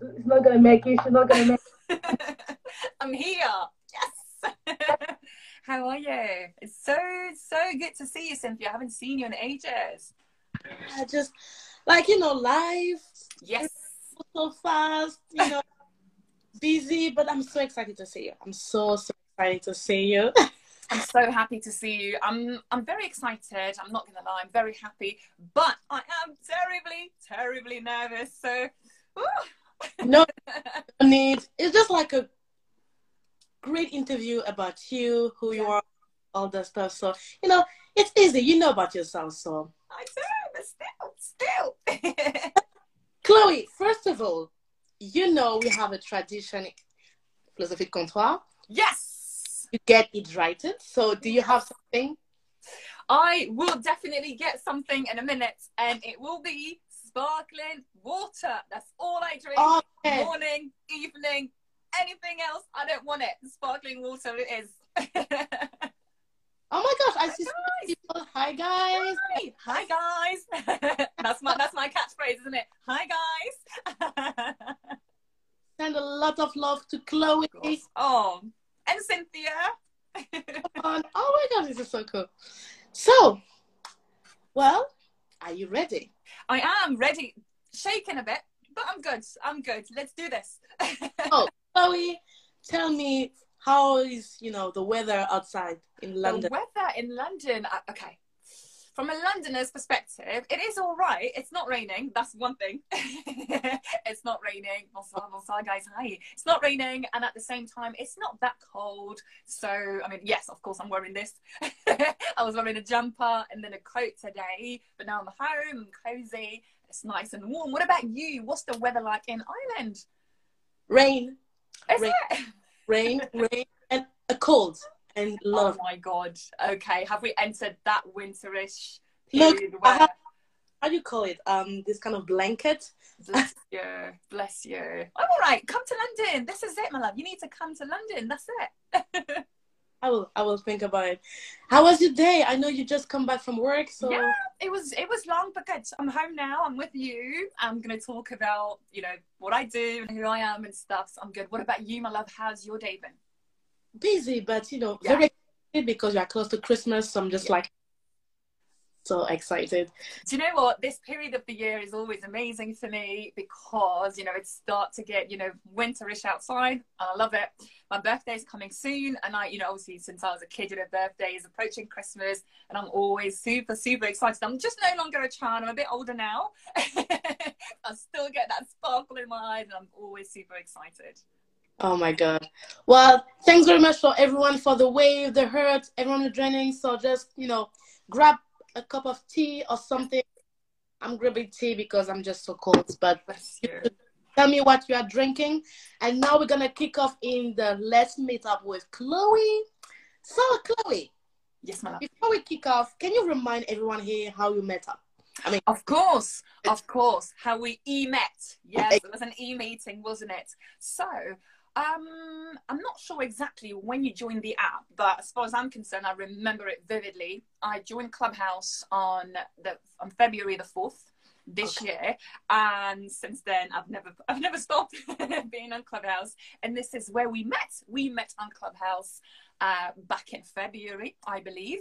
she's not gonna make it. She's not gonna make. it. I'm here. Yes. How are you? It's so so good to see you, Cynthia. I haven't seen you in ages. I just like you know, life Yes. so fast. You know, busy, but I'm so excited to see you. I'm so so excited to see you. I'm so happy to see you. I'm I'm very excited. I'm not gonna lie, I'm very happy, but I am terribly, terribly nervous. So ooh. No need. It's just like a great interview about you, who you are, all that stuff. So you know, it's easy. You know about yourself. So I do, but still, still. Chloe, first of all, you know we have a tradition, philosophie de comptoir. yes. You get it righted. So do you have something? I will definitely get something in a minute, and it will be sparkling water. That's all I drink. Oh, okay. Morning, evening, anything else, I don't want it. Sparkling water it is. Oh my gosh, I see many people. Hi guys. Hi, hi guys. that's my that's my catchphrase, isn't it? Hi guys. Send a lot of love to Chloe. oh, and Cynthia. on. Oh my gosh, this is so cool. So, well, are you ready? I am ready, shaking a bit, but I'm good. I'm good. Let's do this. Oh, Chloe, tell me how is you know the weather outside in The London? weather in London, uh, okay. From a Londoner's perspective, it is all right. It's not raining. That's one thing. it's not raining. Bonsoir, bonsoir, guys. Hi. It's not raining, and at the same time, it's not that cold. So, I mean, yes, of course, I'm wearing this. I was wearing a jumper and then a coat today, but now I'm home. I'm cozy. It's nice and warm. What about you? What's the weather like in Ireland? Rain, Is Rain. it? rain, rain, and a cold and love. Oh my god. Okay, have we entered that winterish Look, period I where have- How do you call it? Um, this kind of blanket. bless you, bless you. I'm all right. Come to London. This is it, my love. You need to come to London. That's it. I will, I will think about it. How was your day? I know you just come back from work, so Yeah. It was it was long but good. I'm home now. I'm with you. I'm gonna talk about you know what I do and who I am and stuff. So I'm good. What about you, my love? How's your day been? Busy, but you know, Yeah. very excited because you are close to Christmas. So I'm just Yeah. like so excited. Do you know what? This period of the year is always amazing for me because, you know, it starts to get, you know, winterish outside and I love it. My birthday is coming soon and I, you know, obviously since I was a kid, you know, birthday is approaching Christmas and I'm always super, super excited. I'm just no longer a child. I'm a bit older now. I still get that sparkle in my eyes and I'm always super excited. Oh my god. Well, thanks very much for everyone for the wave, the hurt, everyone who's joining. So just, you know, grab a cup of tea or something. I'm grabbing tea because I'm just so cold. But tell me what you are drinking. And now we're gonna kick off in the let's meet up with Chloe. So Chloe, Yes, my love. before we kick off, can you remind everyone here how you met up? I mean Of course, of course. How we e met. Yes, it was an e meeting, wasn't it? So, um, I'm not sure exactly when you joined the app, but as far as I'm concerned, I remember it vividly. I joined Clubhouse on the on February the fourth this year, and since then I've never I've never stopped being on Clubhouse. And this is where we met. We met on Clubhouse uh, back in February, I believe,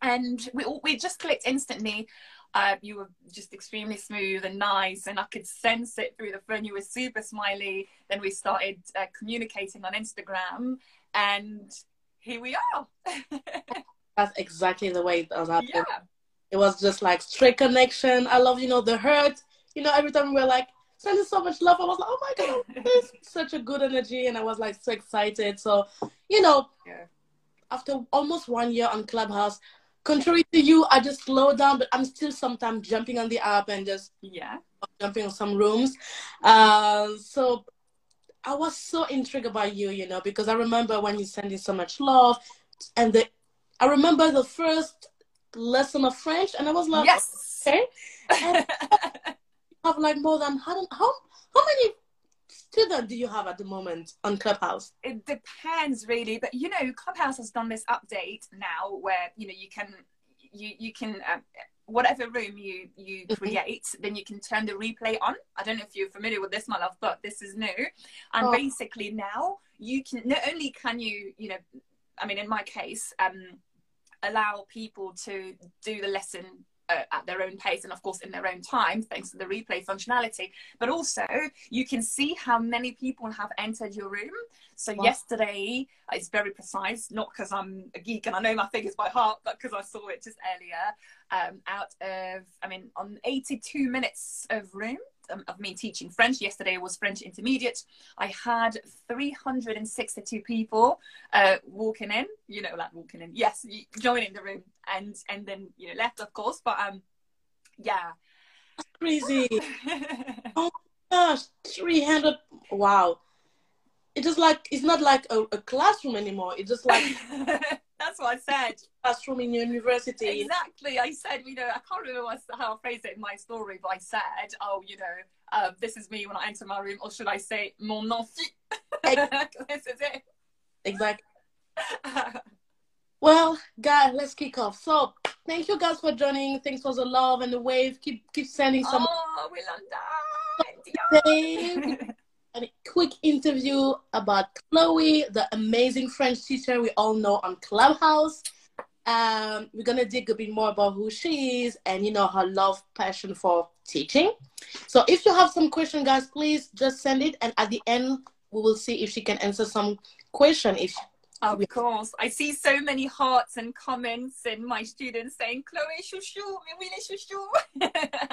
and we we just clicked instantly. Uh, you were just extremely smooth and nice, and I could sense it through the phone. You were super smiley. Then we started uh, communicating on Instagram, and here we are. that's exactly the way it does happen. yeah, It was just like straight connection. I love, you know, the hurt. You know, every time we were like sending so much love, I was like, oh my god, this such a good energy, and I was like so excited. So, you know, Yeah. after almost one year on Clubhouse, contrary to you, I just slow down, but I'm still sometimes jumping on the app and just yeah, jumping on some rooms. Uh, so I was so intrigued about you, you know, because I remember when you sending so much love, and the I remember the first lesson of French, and I was like, yes. okay, and you have like more than how how how many students do you have at the moment on Clubhouse? it depends really but you know clubhouse has done this update now where you know you can you you can um, whatever room you you Mhm. create, then you can turn the replay on. I don't know if you're familiar with this, my love, but this is new. And Oh. basically now you can not only can you, you know, I mean, in my case, um, allow people to do the lesson at their own pace and of course in their own time thanks to the replay functionality. But also you can see how many people have entered your room. So Wow. yesterday it's very precise not because i'm a geek and i know my figures by heart but because i saw it just earlier um, out of i mean on 82 minutes of room um, of me teaching french. Yesterday was french intermediate. I had 362 people uh, walking in, you know, like walking in, yes, joining the room and and then you know left, of course. But um, yeah, Crazy. oh Gosh, 300. Wow. It's just like, it's not like a, a classroom anymore. It's just like that's what I said. classroom in university. Exactly. I said, you know, I can't remember how I phrased it in my story, but I said, oh, you know, uh, this is me when I enter my room, or should I say, mon enfant? this is it. Exactly. Well, guys, let's kick off. So, thank you guys for joining. Thanks for the love and the wave. Keep keep sending some oh, we love Dave. a quick interview about Chloe, the amazing French teacher we all know on Clubhouse. Um, we're gonna dig a bit more about who she is and you know her love, passion for teaching. So if you have some question, guys, please just send it, and at the end we will see if she can answer some question. If Of course. I see so many hearts and comments and my students saying, Chloe, oui, les chouchous.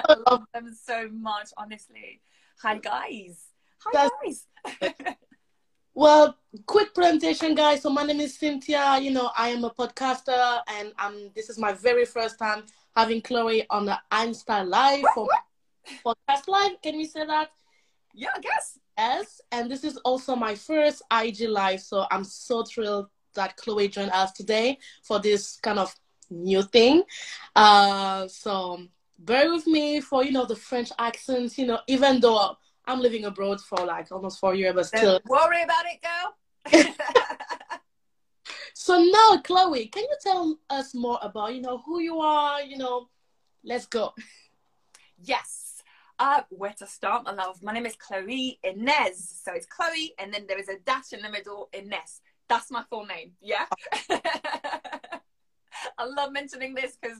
I love them so much, honestly. Hi, guys. Hi, guys. Well, quick presentation, guys. So my name is Cynthia. You know, I am a podcaster, and um, this is my very first time having Chloe on the Einstein Live for podcast live. Can we say that? yeah, I guess. Yes. And this is also my first IG live, so I'm so thrilled that Chloe joined us today for this kind of new thing. Uh, so bear with me for you know the French accents. You know, even though I'm living abroad for like almost four years, but still. Don't worry about it, girl. So now, Chloe, can you tell us more about you know who you are? You know, let's go. yes. Where to start, my love? My name is Chloe Inez. So it's Chloe, and then there is a dash in the middle, Inez. That's my full name. Yeah. I love mentioning this because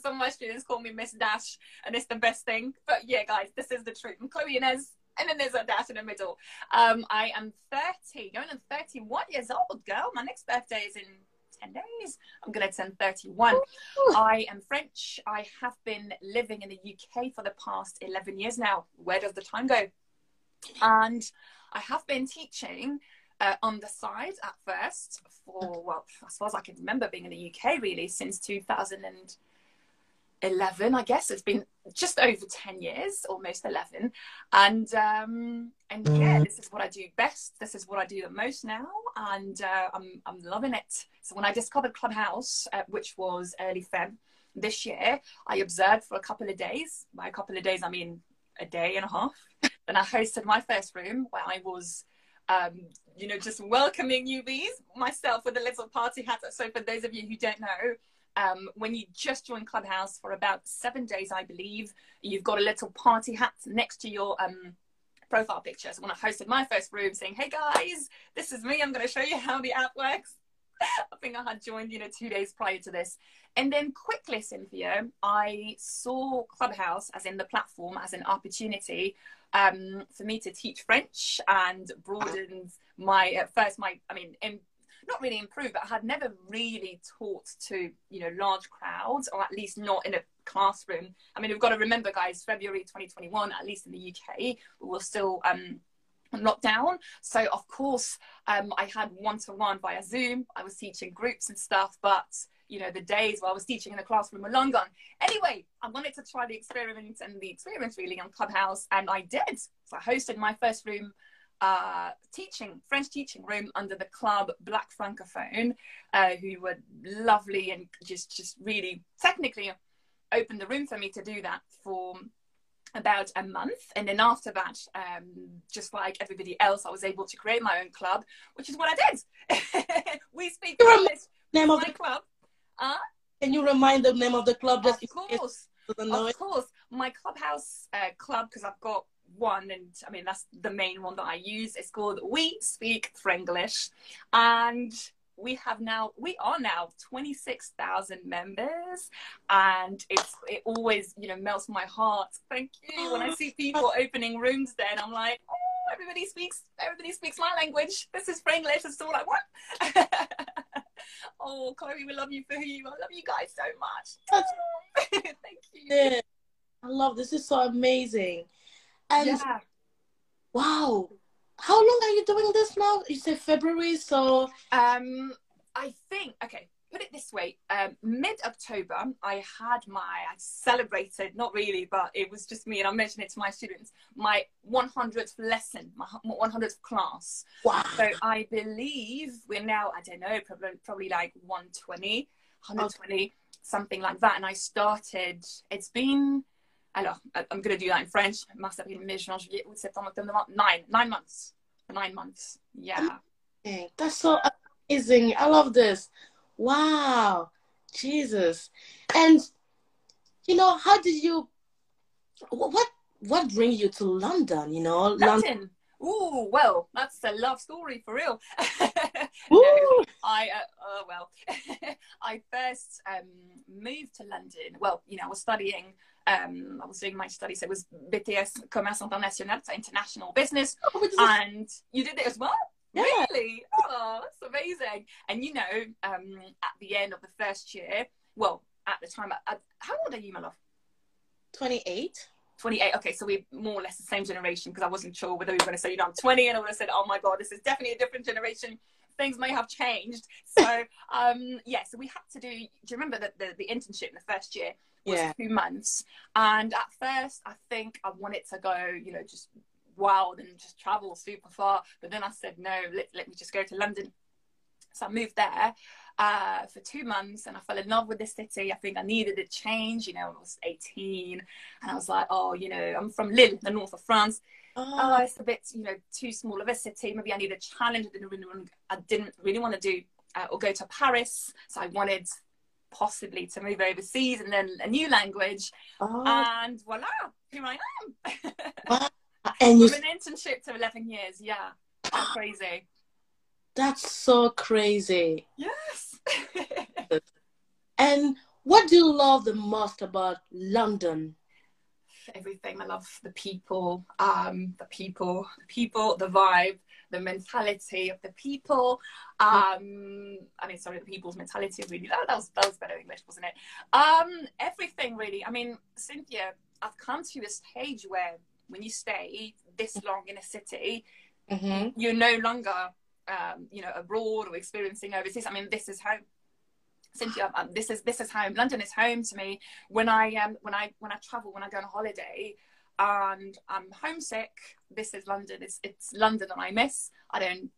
some of my students call me Miss Dash, and it's the best thing. But yeah, guys, this is the truth. I'm Chloe Inez, and then there's a dash in the middle. Um, I am 30, going on 31 years old, girl. My next birthday is in 10 days. I'm going to turn 31. I am French. I have been living in the UK for the past 11 years now. Where does the time go? And I have been teaching uh, on the side at first for, well, as far as I can remember being in the UK really since 2011, I guess. It's been just over 10 years, almost 11. And, um, and yeah, this is what I do best. This is what I do the most now. And uh, I'm, I'm loving it. So when I discovered Clubhouse, uh, which was early Feb this year, I observed for a couple of days. By a couple of days, I mean a day and a half. Then I hosted my first room where I was, um, you know, just welcoming newbies myself with a little party hat. So for those of you who don't know, um, when you just join Clubhouse for about seven days, I believe, you've got a little party hat next to your um, profile picture. So when I hosted my first room saying, hey guys, this is me, I'm going to show you how the app works. I think I had joined, you know, two days prior to this. And then quickly, Cynthia, I saw Clubhouse as in the platform, as an opportunity um, for me to teach French and broadened my, at first, my, I mean, in, not really improve, but I had never really taught to, you know, large crowds, or at least not in a classroom. I mean, we've got to remember, guys, February 2021, at least in the UK, we were still um, on lockdown. So, of course, um, I had one to one via Zoom. I was teaching groups and stuff, but you know, the days where I was teaching in the classroom were long gone. Anyway, I wanted to try the experiment and the experience really on Clubhouse, and I did. So I hosted my first room uh, teaching French teaching room under the club Black Francophone, uh, who were lovely and just just really technically opened the room for me to do that for about a month. And then after that um, just like everybody else i was able to create my own club which is what i did. We speak English Name of the club. Uh, Can you remind the name of the club? of Just case? course. of course, my clubhouse uh, club because I've got one, and I mean that's the main one that I use. It's called We Speak Franglish, and we have now we are now 26,000 members. And it's it always you know melts my heart. Thank you. When i see people opening rooms there and i'm like oh everybody speaks everybody speaks my language. This is franglish that's all i want oh chloe we love you for who you are. I love you guys so much. Thank you. I love this. Is so amazing. And yeah wow, how long are you doing this now? You say February, so Um, I think okay. Put it this way: um, mid October, I had my I celebrated not really, but it was just me, and I mentioned it to my students. My 100th lesson, my 100th class. wow. So I believe we're now I don't know probably probably like 120, 120 something like that. And I started. It's been. Alors, I'm going to do that in French. Mars, avril, mai, juin, juillet, août, septembre, octobre, novembre. Nine, nine months. Nine months. Yeah. That's so amazing. I love this. Wow. Jesus. And you know, how did you what what bring you to London, you know? London. London. Ooh, well, that's a love story for real. Woo! No, I, uh, uh, well, I first um, moved to London. Well, you know, I was studying, um, I was doing my studies. It was BTS Commerce International, so international business. Oh, but this is- And you did it as well? Yeah. Really? Oh, that's amazing. And you know, um, at the end of the first year, well, at the time, I, how old are you, my love? 28. 28. Okay, so we're more or less the same generation because I wasn't sure whether we were going to say, you know, I'm 20 and I would have said, oh my God, this is definitely a different generation. Things may have changed. So, um, yeah, so we had to do, do you remember that the, the internship in the first year was Yeah. two months? And at first, I think I wanted to go, you know, just wild and just travel super far. But then I said, no, let, let me just go to London. So I moved there uh, for two months and I fell in love with the city. I think I needed a change. You know, I was 18 and I was like, oh, you know, I'm from Lille, the north of France. Oh, Oh, it's a bit, you know, too small of a city. Maybe I need a challenge. I didn't really want, I didn't really want to do uh, or go to Paris. So I wanted possibly to move overseas and then a new language. oh. And voila, here I am. Wow. and you From an internship to 11 years. Yeah. That's crazy. that's so crazy. Yes. And what do you love the most about London? everything. I love the people, um, the people, the people, the vibe, the mentality of the people. Um, I mean, sorry, the people's mentality. Really, that, that was that was better English, wasn't it? Um, everything really. I mean, Cynthia, I've come to a stage where when you stay this long in a city, Mm-hmm. you're no longer, um, you know, abroad or experiencing overseas. I mean, this is home. Cynthia, um, this is this is home. London is home to me. When I um, when I when I travel, when I go on holiday, and I'm homesick, this is London. It's it's London that I miss. I don't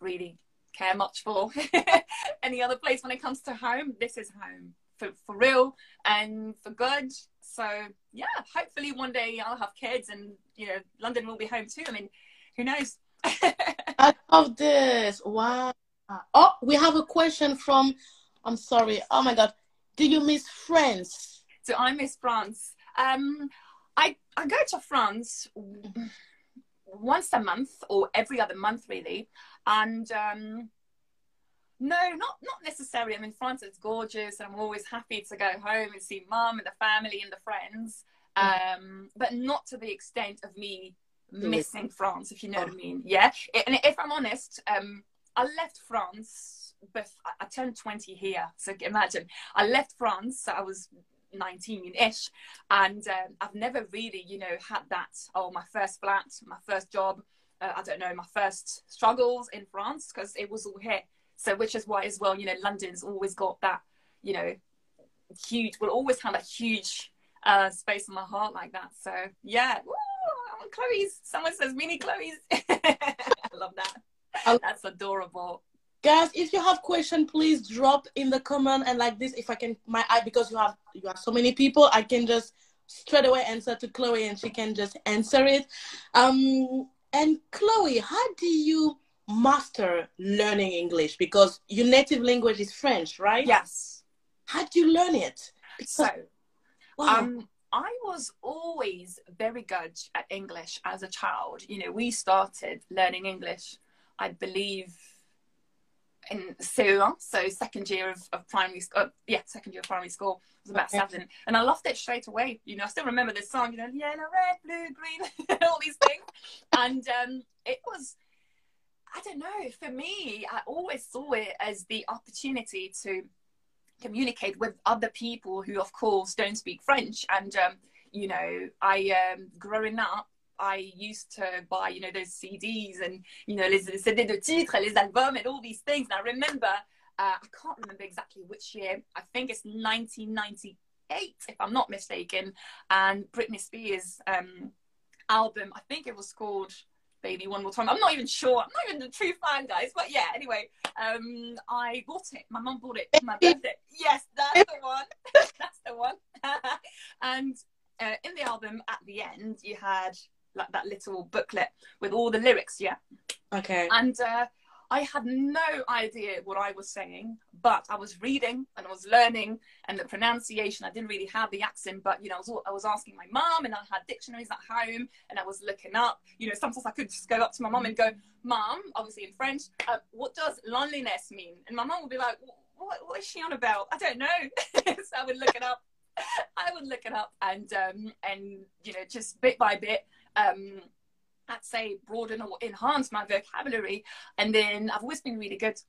really care much for any other place when it comes to home. This is home for for real and for good. So yeah, hopefully one day I'll have kids, and you know, London will be home too. I mean, who knows? I love this. Wow. Oh, we have a question from. I'm sorry. Oh my God. Do you miss France? So I miss France. Um, I I go to France once a month or every other month, really. And um, no, not not necessarily. I mean, France is gorgeous, and I'm always happy to go home and see mum and the family and the friends. Um, but not to the extent of me missing France, if you know what I mean. Yeah. And if I'm honest, um, I left France, but I turned 20 here. So imagine, I left France. So I was 19-ish, and um, I've never really, you know, had that. Oh, my first flat, my first job. Uh, I don't know, my first struggles in France because it was all here. So, which is why, as well, you know, London's always got that, you know, huge. Will always have a huge uh, space in my heart like that. So, yeah. Woo, Chloe's. Someone says mini Chloe's. I love that. That's adorable. Guys, if you have question, please drop in the comment and like this. If I can, my eye because you have you have so many people, I can just straight away answer to Chloe and she can just answer it. Um, and Chloe, how do you master learning English? Because your native language is French, right? Yes. How do you learn it? So, Wow. Um, I was always very good at English as a child. You know, we started learning English, I believe, in CE1, so second year of, of primary school. Uh, yeah, second year of primary school. I was about okay. seven, and I loved it straight away. You know, I still remember this song. You know, yellow, red, blue, green, all these things, and um, it was. I don't know. For me, I always saw it as the opportunity to communicate with other people who, of course, don't speak French. And um, you know, I um, growing up, I used to buy, you know, those CDs and you know, les, CD de titres, les albums, and all these things. And I remember, uh, I can't remember exactly which year. I think it's 1998, if I'm not mistaken. And Britney Spears' um, album, I think it was called baby one more time. I'm not even sure. I'm not even a true fan, guys. But yeah, anyway, um, I bought it. My mum bought it for my birthday. Yes, that's the one. that's the one. and uh, in the album, at the end, you had like that little booklet with all the lyrics. Yeah. Okay. And uh, I had no idea what I was saying, but I was reading and I was learning and the pronunciation. I didn't really have the accent, but you know, I was, I was asking my mom and I had dictionaries at home and I was looking up. You know, sometimes I could just go up to my mom and go, Mom, obviously in French, uh, what does loneliness mean? And my mom would be like, what, what is she on about? I don't know. so I would look it up. I would look it up and um, and you know just bit by bit um, I'd say broaden or enhance my vocabulary. And then I've always been really good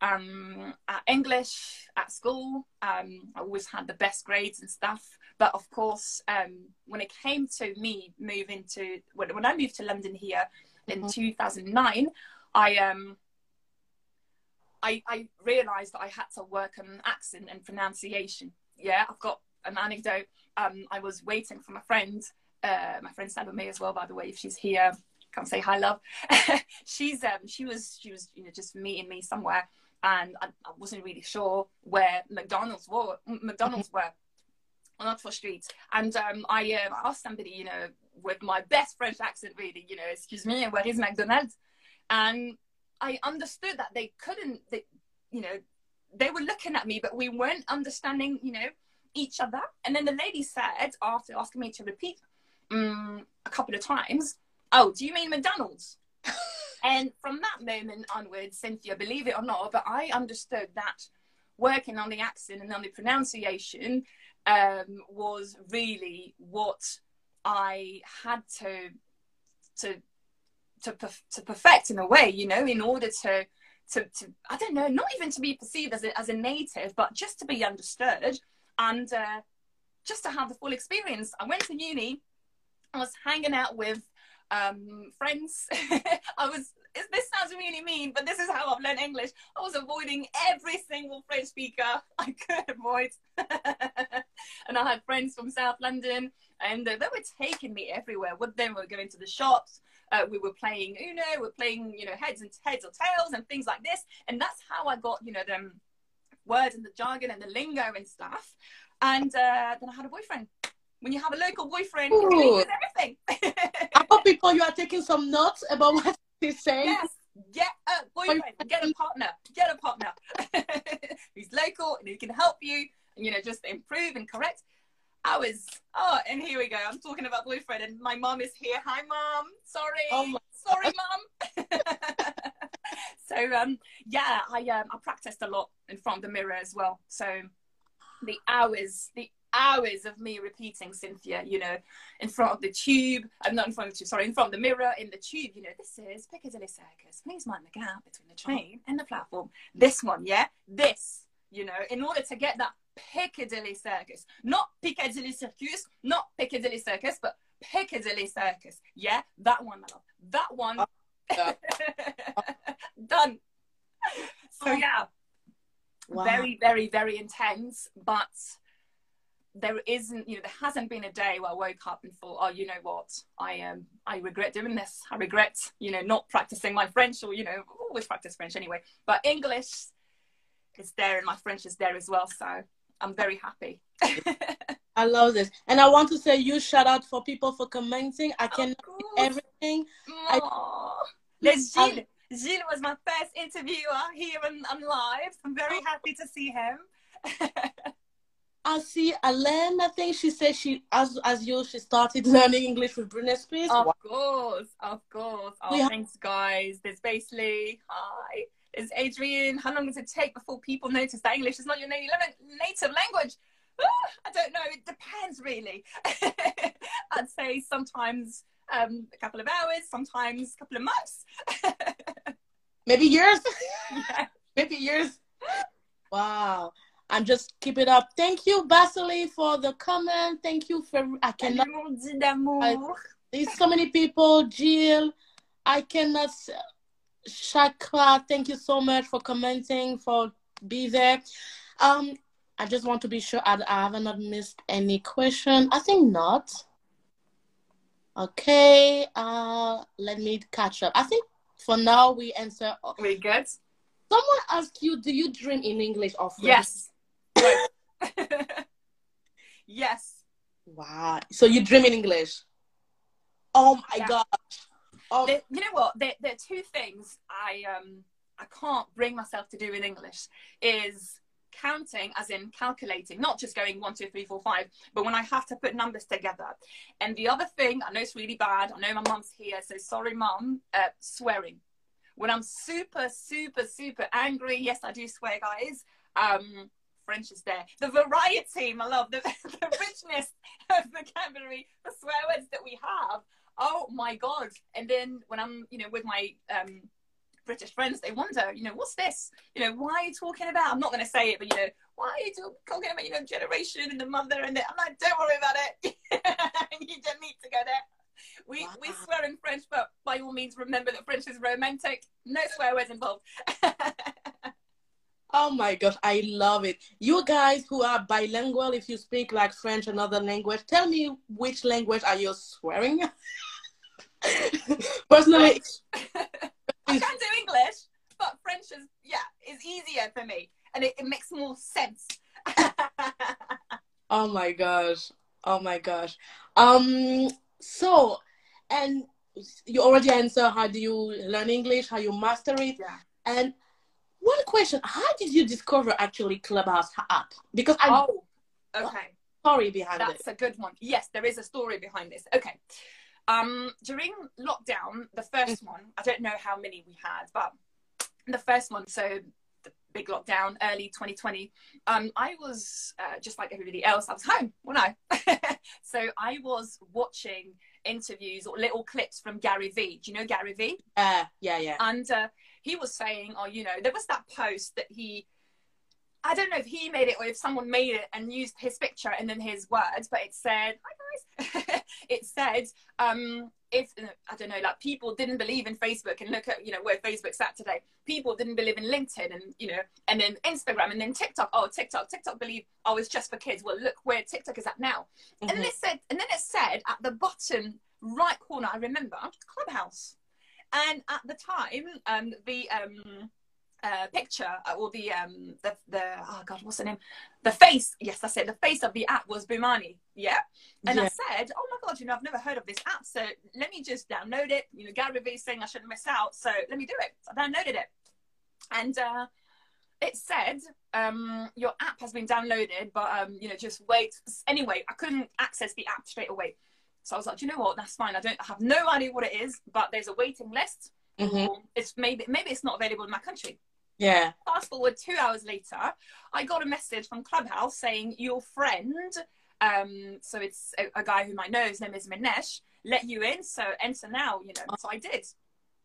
um, at English at school. Um, I always had the best grades and stuff. But of course, um, when it came to me moving to when, when I moved to London here in mm-hmm. 2009, I um I, I realized that I had to work on accent and pronunciation. Yeah, I've got an anecdote. Um, I was waiting for my friend uh, my friend Salome as well, by the way, if she's here, come say hi, love. she's um, she was she was you know just meeting me somewhere, and I, I wasn't really sure where McDonald's were. McDonald's were on Oxford Street, and um, I uh, asked somebody, you know, with my best French accent, really, you know, excuse me, where is McDonald's? And I understood that they couldn't, they, you know, they were looking at me, but we weren't understanding, you know, each other. And then the lady said, after asking me to repeat um, a couple of times, oh, do you mean McDonald's? and from that moment onwards, Cynthia, believe it or not, but I understood that working on the accent and on the pronunciation um, was really what I had to to to to perfect in a way, you know, in order to to, to I don't know, not even to be perceived as a, as a native, but just to be understood and uh, just to have the full experience. I went to uni I was hanging out with um, friends. I was, this sounds really mean, but this is how I've learned English. I was avoiding every single French speaker I could avoid. and I had friends from South London, and they were taking me everywhere. With them, we were going to the shops. Uh, we were playing Uno, we are playing, you know, heads and heads or tails and things like this. And that's how I got, you know, them words and the jargon and the lingo and stuff. And uh, then I had a boyfriend when you have a local boyfriend, Ooh. it everything. I hope people you are taking some notes about what he's saying. Yes. Get a boyfriend, get a partner, get a partner who's local and who can help you, and you know, just improve and correct. I was, oh, and here we go. I'm talking about boyfriend, and my mom is here. Hi, mom. Sorry, oh sorry, mom. so, um, yeah, I um, I practiced a lot in front of the mirror as well. So, the hours, the hours of me repeating Cynthia, you know, in front of the tube. I'm not in front of the tube, sorry, in front of the mirror in the tube, you know, this is Piccadilly Circus. Please mind the gap between the train and the platform. This one, yeah? This, you know, in order to get that Piccadilly Circus. Not Piccadilly Circus, not Piccadilly Circus, but Piccadilly Circus. Yeah, that one, my love. That one. Oh, Done. So oh. yeah. Wow. Very, very, very intense, but there isn't you know there hasn't been a day where i woke up and thought oh you know what? I am um, i regret doing this. I regret you know not practicing my french or you know always practice french anyway. But english is there and my french is there as well so i'm very happy. I love this. And i want to say you shout out for people for commenting. I can everything. There's Gilles. Gilles was my first interviewer here on, on live. I'm very happy to see him I see I learned. I think she said she, as as you, she started learning English with Britney Spears. Of Wow. course, of course. Oh, thanks, guys. There's Basely. Hi. There's Adrian. How long does it take before people notice that English is not your native native language? Ah, I don't know. It depends, really. I'd say sometimes um, a couple of hours, sometimes a couple of months. Maybe years. yeah. Maybe years. Wow. And just keep it up. Thank you, Basily, for the comment. Thank you for I cannot d'amour. there's so many people. Jill, I cannot Shakra, thank you so much for commenting, for be there. Um, I just want to be sure I, I have not missed any question. I think not. Okay, uh, let me catch up. I think for now we answer. We good? Someone asked you, do you dream in English or French? Yes. Both. yes. Wow. So you dream in English? Oh my Yeah. gosh. Oh, There, you know what? There, there are two things I um I can't bring myself to do in English is counting, as in calculating, not just going one, two, three, four, five, but when I have to put numbers together. And the other thing, I know it's really bad. I know my mum's here, so sorry, mum. Uh, swearing. When I'm super, super, super angry, yes, I do swear, guys. Um, French is there. The variety, my love, the, the richness of vocabulary, the swear words that we have. Oh my god! And then when I'm, you know, with my um, British friends, they wonder, you know, what's this? You know, why are you talking about? I'm not going to say it, but you know, why are you talking about, you know, generation and the mother and the, I'm like, don't worry about it. you don't need to go there. We we swear in French, but by all means, remember that French is romantic. No swear words involved. oh my gosh, I love it. You guys who are bilingual, if you speak like French, another language, tell me which language are you swearing? Personally, I can do English, but French is yeah is easier for me, and it, it makes more sense. oh my gosh, oh my gosh. Um, so, and you already answered how do you learn English, how you master it, yeah. and one question: How did you discover actually Clubhouse app? Because I'm Oh, okay. sorry behind it. That's a good one. Yes, there is a story behind this. Okay. Um, during lockdown, the first one, I don't know how many we had, but the first one, so the big lockdown, early 2020, um, I was uh, just like everybody else, I was home, wasn't I? so I was watching interviews or little clips from Gary Vee. Do you know Gary Vee? Uh, yeah, yeah. and uh, he was saying, oh, you know, there was that post that he, I don't know if he made it or if someone made it and used his picture and then his words, but it said, hi guys, it said, um, if I don't know, like people didn't believe in Facebook and look at you know where Facebook's at today. People didn't believe in LinkedIn and you know, and then Instagram and then TikTok. Oh, TikTok, TikTok believe oh it's just for kids. Well, look where TikTok is at now. And then it said, and then it said at the bottom right corner, I remember Clubhouse. And at the time, um, the um, uh, picture uh, or the um, the the oh god, what's the name? The face. Yes, I said The face of the app was Bomani. Yeah. And I said, oh my god, you know, I've never heard of this app, so let me just download it. You know, Gary Vee saying I shouldn't miss out, so let me do it. So I downloaded it, and uh, it said um, your app has been downloaded, but um, you know, just wait. Anyway, I couldn't access the app straight away. So I was like, "Do you know what? That's fine. I don't I have no idea what it is, but there's a waiting list. Mhm. It's maybe maybe it's not available in my country. Yeah. Fast forward two hours later, I got a message from Clubhouse saying your friend, um, so it's a, a guy whom I know, his name is Minesh, let you in. So enter now, you know. So I did,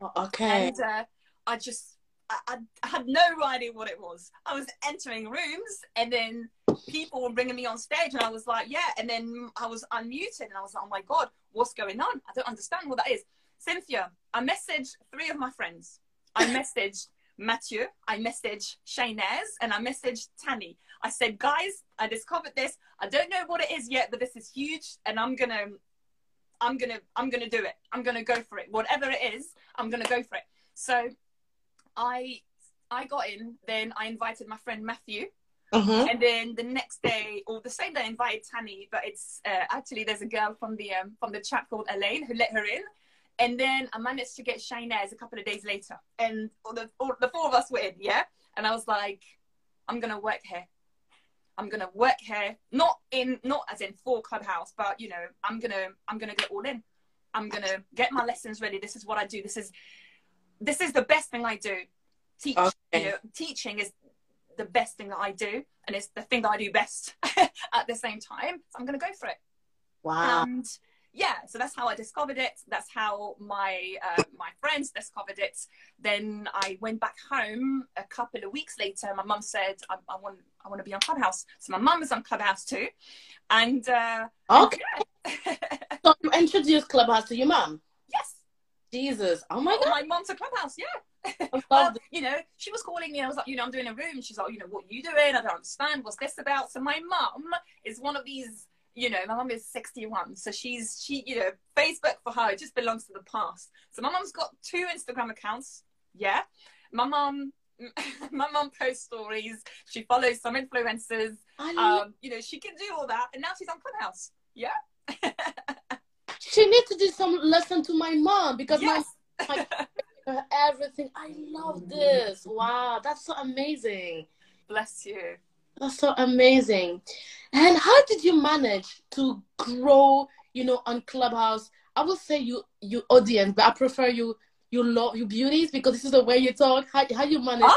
Oh, Okay. and uh, I just I, I had no idea what it was. I was entering rooms, and then people were bringing me on stage, and I was like, yeah. And then I was unmuted, and I was like, oh my god, what's going on? I don't understand what that is. Cynthia, I messaged three of my friends. I messaged Mathieu, I messaged Shaynez, and I messaged Tanny. I said, guys, I discovered this. I don't know what it is yet, but this is huge, and I'm gonna, I'm gonna, I'm gonna do it. I'm gonna go for it. Whatever it is, I'm gonna go for it. So, I, I got in. Then I invited my friend Matthew, Mhm. and then the next day or the same day, I invited Tanny. But it's uh, actually there's a girl from the um, from the chat called Elaine who let her in. And then I managed to get Shaynez a couple of days later, and all the all, the four of us were in, yeah. And I was like, I'm gonna work here. I'm gonna work here, not in not as in for Clubhouse, but you know, I'm gonna I'm gonna get all in. I'm gonna get my lessons ready. This is what I do. This is this is the best thing I do. Teach, okay. you know, teaching is the best thing that I do, and it's the thing that I do best at the same time. So I'm gonna go for it. Wow. And yeah, so that's how I discovered it. That's how my uh, my friends discovered it. Then I went back home a couple of weeks later. My mum said, I, I, want I want to be on Clubhouse." So my mum is on Clubhouse too, and uh, okay. so you introduced Clubhouse to your mum? Jesus! Oh my god! my mum's a Clubhouse. Yeah. well, you know, she was calling me. I was like, you know, I'm doing a room. She's like, you know, what are you doing? I don't understand. What's this about? So my mum is one of these you know, my mum is 61. So she's, she, you know, Facebook for her just belongs to the past. So my mum's got two Instagram accounts. Yeah. My mum, my mum posts stories. She follows some influencers. Um, you know, she can do all that. And now she's on Clubhouse. Yeah. she needs to do some lesson to my mom because yes. my, my everything. I love this. Wow. That's so amazing. Bless you. That's so amazing. And how did you manage to grow, you know, on Clubhouse? I would say you you audience, but I prefer you you love you beauties because this is the way you talk. How how you manage?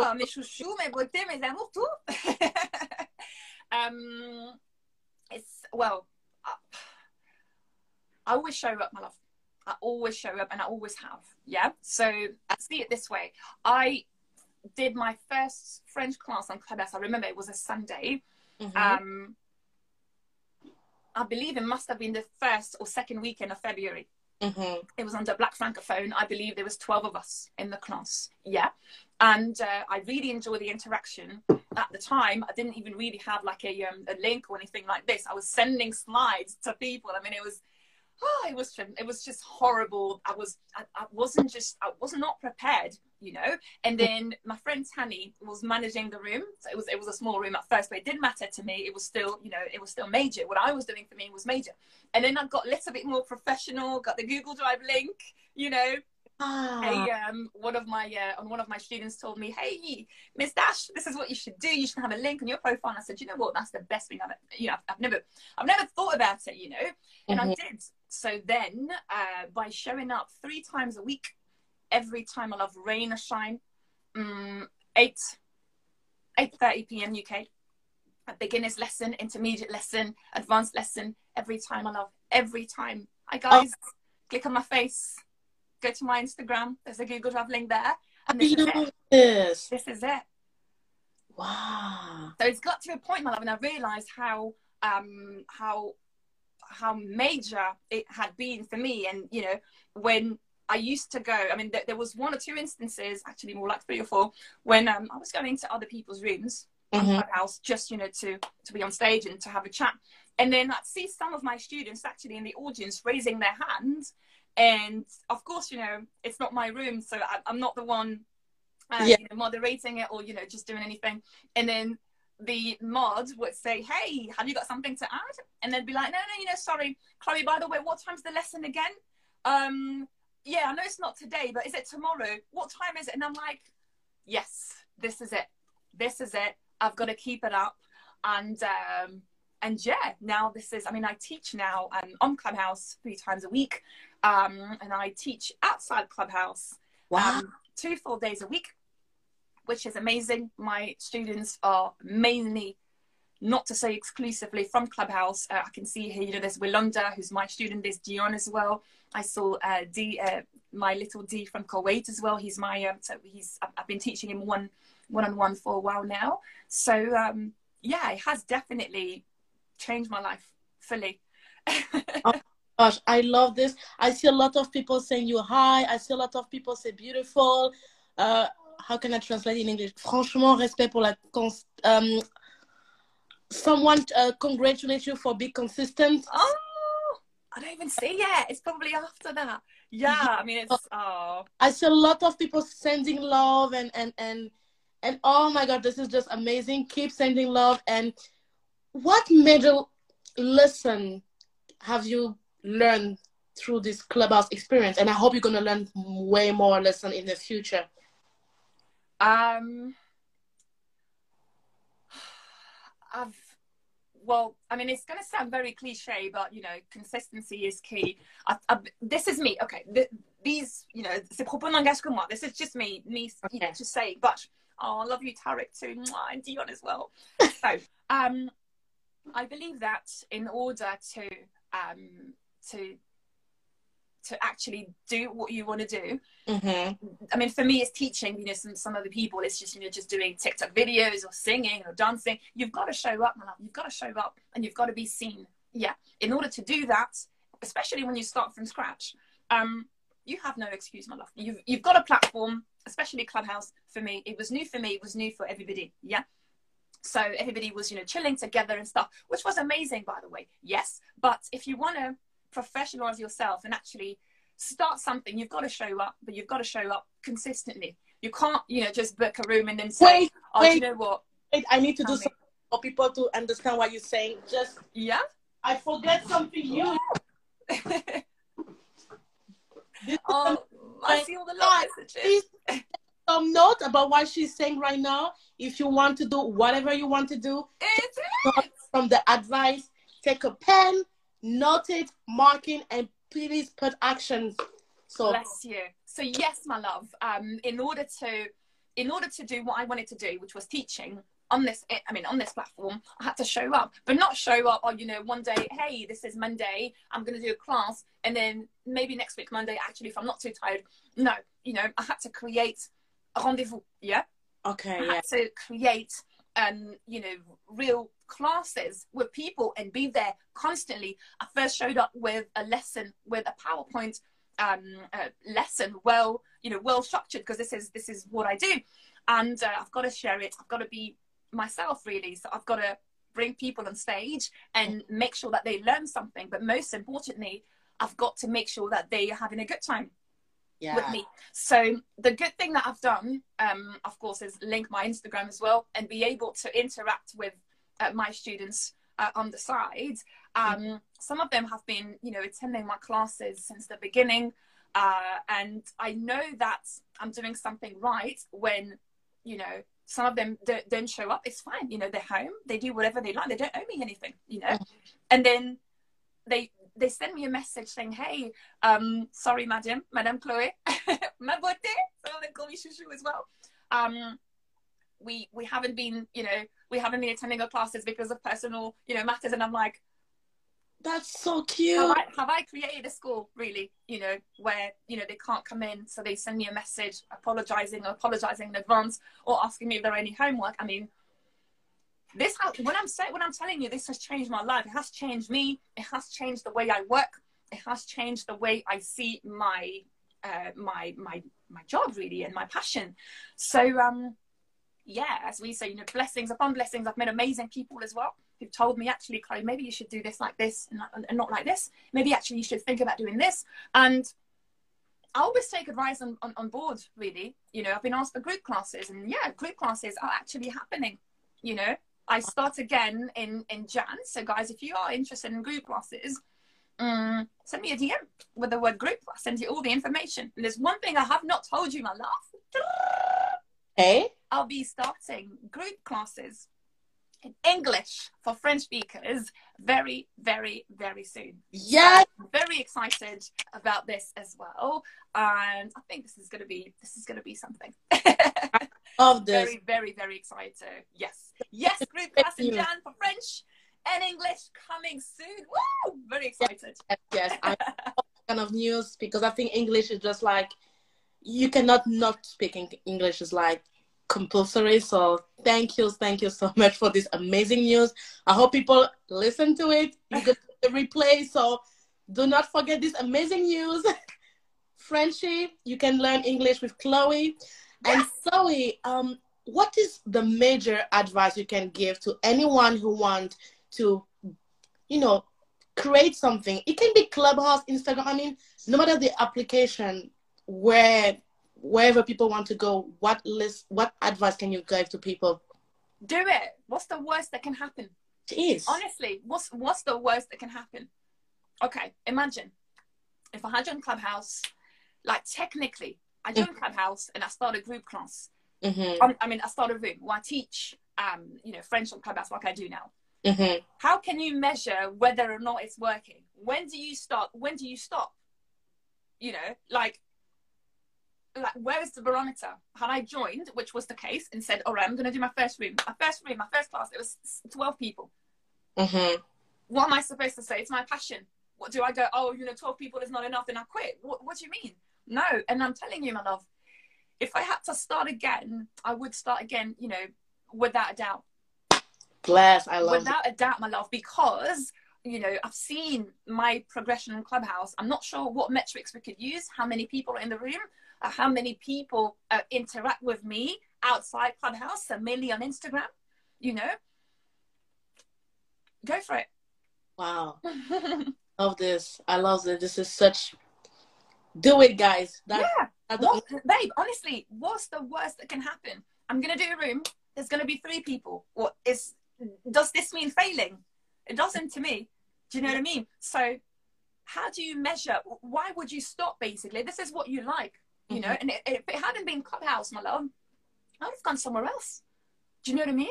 Ah, mes chouchous, mes beautés, mes amours, tout. um, it's well, I, I always show up, my love. I always show up, and I always have. Yeah. So I see it this way. I did my first French class on Clubhouse. I remember it was a Sunday. Mm-hmm. Um, I believe it must have been the first or second weekend of February. Mm-hmm. It was under Black Francophone. I believe there was 12 of us in the class. Yeah. And uh, I really enjoyed the interaction. At the time, I didn't even really have like a, um, a link or anything like this. I was sending slides to people. I mean, it was oh, it was it was just horrible. I was I, I, wasn't just I was not prepared, you know. And then my friend Tanny was managing the room. So it was it was a small room at first, but it didn't matter to me. It was still you know it was still major. What I was doing for me was major. And then I got a little bit more professional. Got the Google Drive link, you know. Ah. A, um, one of my uh, one of my students told me, "Hey, Miss Dash, this is what you should do. You should have a link on your profile." And I said, "You know what? That's the best thing I've you know I've, I've never I've never thought about it, you know." And mm-hmm. I did. So then, uh, by showing up three times a week, every time I love rain or shine, um, eight eight thirty p.m. UK, a beginner's lesson, intermediate lesson, advanced lesson. Every time I love every time. Hi guys, oh. click on my face go to my Instagram. There's a Google Drive link there. And this is it. This. this is it. Wow. So it's got to a point, my love, and I realised how um how how major it had been for me. And you know, when I used to go, I mean, th- there was one or two instances, actually more like three or four, when um, I was going to other people's rooms mm-hmm. house just you know to to be on stage and to have a chat. And then I'd see some of my students actually in the audience raising their hand. and of course you know it's not my room so I, am not the one uh, yeah. you know, moderating it or you know just doing anything and then the mod would say hey have you got something to add? And they'd be like no no you know sorry. Chloe by the way what time's the lesson again? Um yeah i know it's not today but is it tomorrow? What time is it? And i'm like yes this is it. This is it. I've got to keep it up. And um and yeah now this is i mean i teach now um, on clubhouse three times a week. Um, and I teach outside Clubhouse wow. um, two full days a week, which is amazing. My students are mainly, not to say exclusively, from Clubhouse. Uh, I can see here, you know, there's Willonda, who's my student. There's Dion as well. I saw uh, D, uh, my little D from Kuwait as well. He's my, um, so he's, I've been teaching him one one on one for a while now. So um, yeah, it has definitely changed my life fully. oh, gosh, I love this. I see a lot of people saying you hi. I see a lot of people say beautiful. Uh, how can I translate in English? Franchement, respect pour la um, someone uh, congratulate you for being consistent. Oh, I don't even see yet. It's probably after that. Yeah, I mean it's oh. I see a lot of people sending love and and and and oh my god, this is just amazing. Keep sending love and what major lesson have you learned through this clubhouse experience and i hope you're going to learn way more lesson in the future um I've well, I mean, it's going to sound very cliche, but you know, consistency is key. I, I, this is me. Okay, the, these, you know, ces propos n'engagent que moi. This is just me, me okay. you know, to say. But oh, I love you, Tarek, too, and Dion as well. so, um, I believe that in order to um to to actually do what you want to do. Mm-hmm. I mean, for me, it's teaching. You know, some some other people, it's just you know just doing TikTok videos or singing or dancing. You've got to show up, my love. You've got to show up, and you've got to be seen. Yeah. In order to do that, especially when you start from scratch, um, you have no excuse, my love. You've you've got a platform, especially Clubhouse. For me, it was new for me. It was new for everybody. Yeah. So everybody was, you know, chilling together and stuff, which was amazing, by the way. Yes, but if you want to professionalize yourself and actually start something, you've got to show up, but you've got to show up consistently. You can't, you know, just book a room and then say, wait, "Oh, wait, you know what? Wait, I need to Tell do me. something for people to understand what you're saying." Just yeah, I forget something huge. oh, I see all the love messages. Some note about what she's saying right now. If you want to do whatever you want to do, from the advice, take a pen, note it, marking, and please put actions. So bless you. So yes, my love. Um, in order to, in order to do what I wanted to do, which was teaching on this, I mean, on this platform, I had to show up, but not show up. Oh, you know, one day, hey, this is Monday. I'm going to do a class, and then maybe next week Monday. Actually, if I'm not too tired, no, you know, I had to create a rendezvous. Yeah. Okay. I yeah. had to create, um, you know, real classes with people and be there constantly. I first showed up with a lesson with a PowerPoint um, uh, lesson, well, you know, well structured because this is this is what I do, and uh, I've got to share it. I've got to be myself really. So I've got to bring people on stage and make sure that they learn something. But most importantly, I've got to make sure that they are having a good time. Yeah. with me. So the good thing that I've done, um, of course, is link my Instagram as well and be able to interact with uh, my students uh, on the side. Um, some of them have been, you know, attending my classes since the beginning, uh, and I know that I'm doing something right when, you know, some of them don't, don't, show up. It's fine, you know, they're home, they do whatever they like, they don't owe me anything, you know, and then they they send me a message saying, "Hey, um, sorry, madam, Madame Chloe, ma beauté." So they call me Chouchou as well. Um, we we haven't been you know we haven't been attending our classes because of personal you know matters. And i'm like that's so cute have I, have I created a school really you know where you know they can't come in so they send me a message apologizing or apologizing in advance or asking me if there are any homework? I mean this when i'm saying when i'm telling you this has changed my life. It has changed me. It has changed the way i work. It has changed the way i see my uh, my my my job really and my passion. So um yeah, as we say, you know, blessings upon blessings. I've met amazing people as well who've told me, actually, Chloe, maybe you should do this like this and not, like this. Maybe actually you should think about doing this. And I always take advice on, on, on board, really. You know, I've been asked for group classes, and yeah, group classes are actually happening. You know, I start again in, in Jan. So, guys, if you are interested in group classes, um, send me a DM with the word group. I'll send you all the information. And there's one thing I have not told you, my love. Hey? I'll be starting group classes in English for French speakers very, very, very soon. Yeah, so very excited about this as well, and I think this is gonna be this is gonna be something. I love this. Very, very, very excited. Yes, yes, group class in Jan for French and English coming soon. Woo! Very excited. Yes, yes. I kind of news because I think English is just like you cannot not speaking English is like compulsory. So thank you, thank you so much for this amazing news. I hope people listen to it. You get the replay. So do not forget this amazing news. Frenchie, you can learn English with Chloe. And Zoe, um, what is the major advice you can give to anyone who wants to, you know, create something? It can be Clubhouse, Instagram. I mean, no matter the application where wherever people want to go, what list, what advice can you give to people? Do it. What's the worst that can happen? Jeez. Honestly, what's what's the worst that can happen? Okay, imagine if I had joined Clubhouse, like technically, I joined mm-hmm. Clubhouse and I started a group class. Mm-hmm. I mean, I started a room where I teach um, you know, French on Clubhouse like I do now. Mm-hmm. How can you measure whether or not it's working? When do you start? When do you stop? You know, like, like where is the barometer? Had I joined, which was the case, and said, "All right, I'm going to do my first room, my first room, my first class," it was twelve people. Mm-hmm. What am I supposed to say? It's my passion. What do I go? Oh, you know, twelve people is not enough, and I quit. What, what do you mean? No, and I'm telling you, my love, if I had to start again, I would start again. You know, without a doubt. Bless, I love without a doubt, my love, because you know I've seen my progression in Clubhouse. I'm not sure what metrics we could use, how many people are in the room, how many people uh, interact with me outside Clubhouse, so mainly on Instagram. You know, go for it. Wow, love this. I love this. This is such. Do it, guys. That, yeah, what, babe. Honestly, what's the worst that can happen? I'm gonna do a room. There's gonna be three people. What is does this mean failing? It doesn't to me. Do you know what I mean? So, how do you measure? Why would you stop? Basically, this is what you like, you mm-hmm. know. And if it hadn't been Clubhouse, my love, I would have gone somewhere else. Do you know what I mean?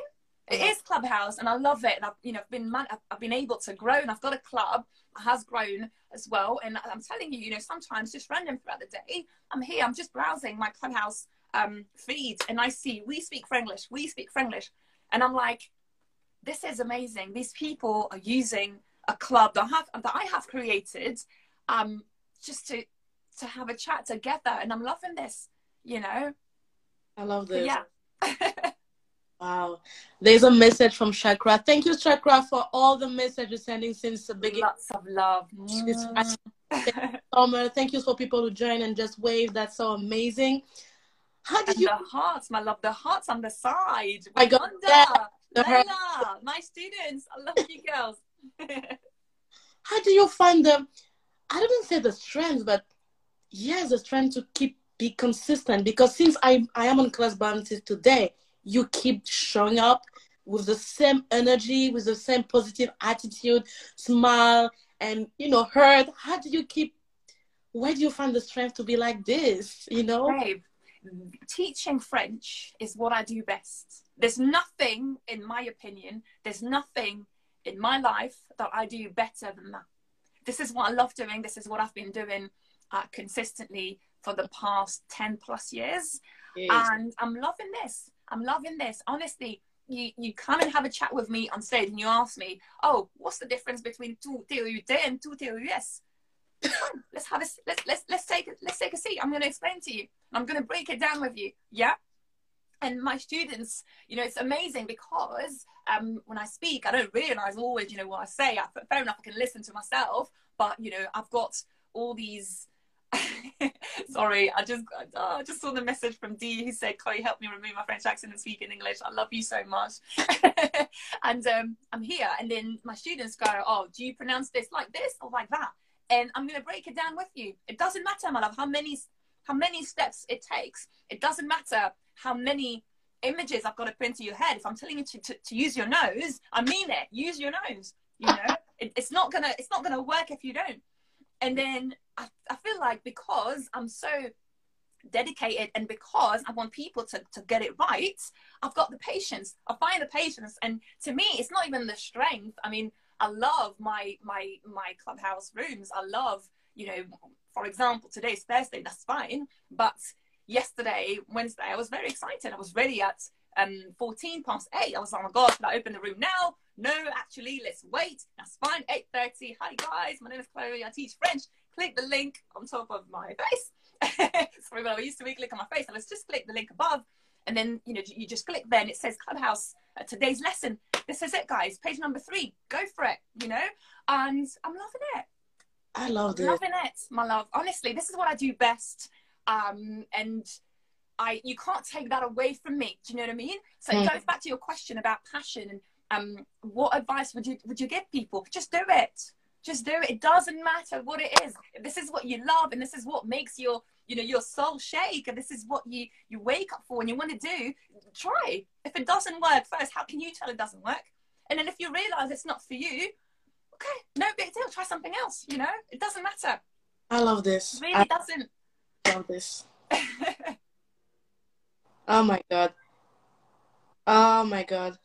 It is Clubhouse, and I love it. And I've, you know, been I've been able to grow, and I've got a club that has grown as well. And I'm telling you, you know, sometimes just random throughout the day, I'm here, I'm just browsing my Clubhouse um, feed, and I see we speak French, we speak French, and I'm like, this is amazing. These people are using a club that I have that I have created, um, just to to have a chat together, and I'm loving this. You know, I love this. yeah. wow. There's a message from Chakra. Thank you, Chakra, for all the messages sending since the beginning. Lots of love. Summer, thank you for people who join and just wave. That's so amazing. How did and you? The hearts, my love. The hearts on the side. I got my students. I love you girls. How do you find the, I didn't say the strength, but yes, the trying to keep be consistent because since I, I am on class bounties today, you keep showing up with the same energy, with the same positive attitude, smile, and you know, hurt. How do you keep where do you find the strength to be like this? You know? Teaching French is what I do best. There's nothing, in my opinion, there's nothing in my life that I do better than that. This is what I love doing. This is what I've been doing uh, consistently for the past 10 plus years. Yes. And I'm loving this. I'm loving this. Honestly, you, you come and have a chat with me on stage and you ask me, oh, what's the difference between two TOUT and two TOUS? let's have a let's let's let's take let's take a seat. I'm going to explain to you. I'm going to break it down with you. Yeah. And my students, you know, it's amazing because um, when I speak, I don't realize always, you know, what I say. I, fair enough, I can listen to myself, but you know, I've got all these. Sorry, I just oh, I just saw the message from D who said, "Chloe, help me remove my French accent and speak in English." I love you so much, and um, I'm here. And then my students go, "Oh, do you pronounce this like this or like that?" and I'm going to break it down with you. It doesn't matter, my love, how many how many steps it takes. It doesn't matter how many images I've got to put into your head. If I'm telling you to, to, to use your nose, I mean it. Use your nose. You know, it, it's not gonna it's not gonna work if you don't. And then I, I feel like because I'm so dedicated and because I want people to, to get it right, I've got the patience. I find the patience. And to me, it's not even the strength. I mean, I love my my my clubhouse rooms. I love, you know, for example, today's Thursday, that's fine. But yesterday, Wednesday, I was very excited. I was ready at um 14 past 8. I was like, oh my god, can I open the room now? No, actually, let's wait. That's fine. 8.30. Hi guys, my name is Chloe. I teach French. Click the link on top of my face. Sorry, but I used to be click on my face. And let's just click the link above. And then, you know, you just click there and it says Clubhouse, uh, today's lesson this is it, guys. Page number three. Go for it, you know? And I'm loving it. I love it. Loving it, my love. Honestly, this is what I do best. Um, and I you can't take that away from me. Do you know what I mean? So mm. it goes back to your question about passion and um what advice would you would you give people? Just do it. Just do it. It doesn't matter what it is. This is what you love and this is what makes your you know your soul shake and this is what you you wake up for and you want to do try if it doesn't work first how can you tell it doesn't work and then if you realize it's not for you okay no big deal try something else you know it doesn't matter i love this it really I doesn't love this oh my god Oh my god.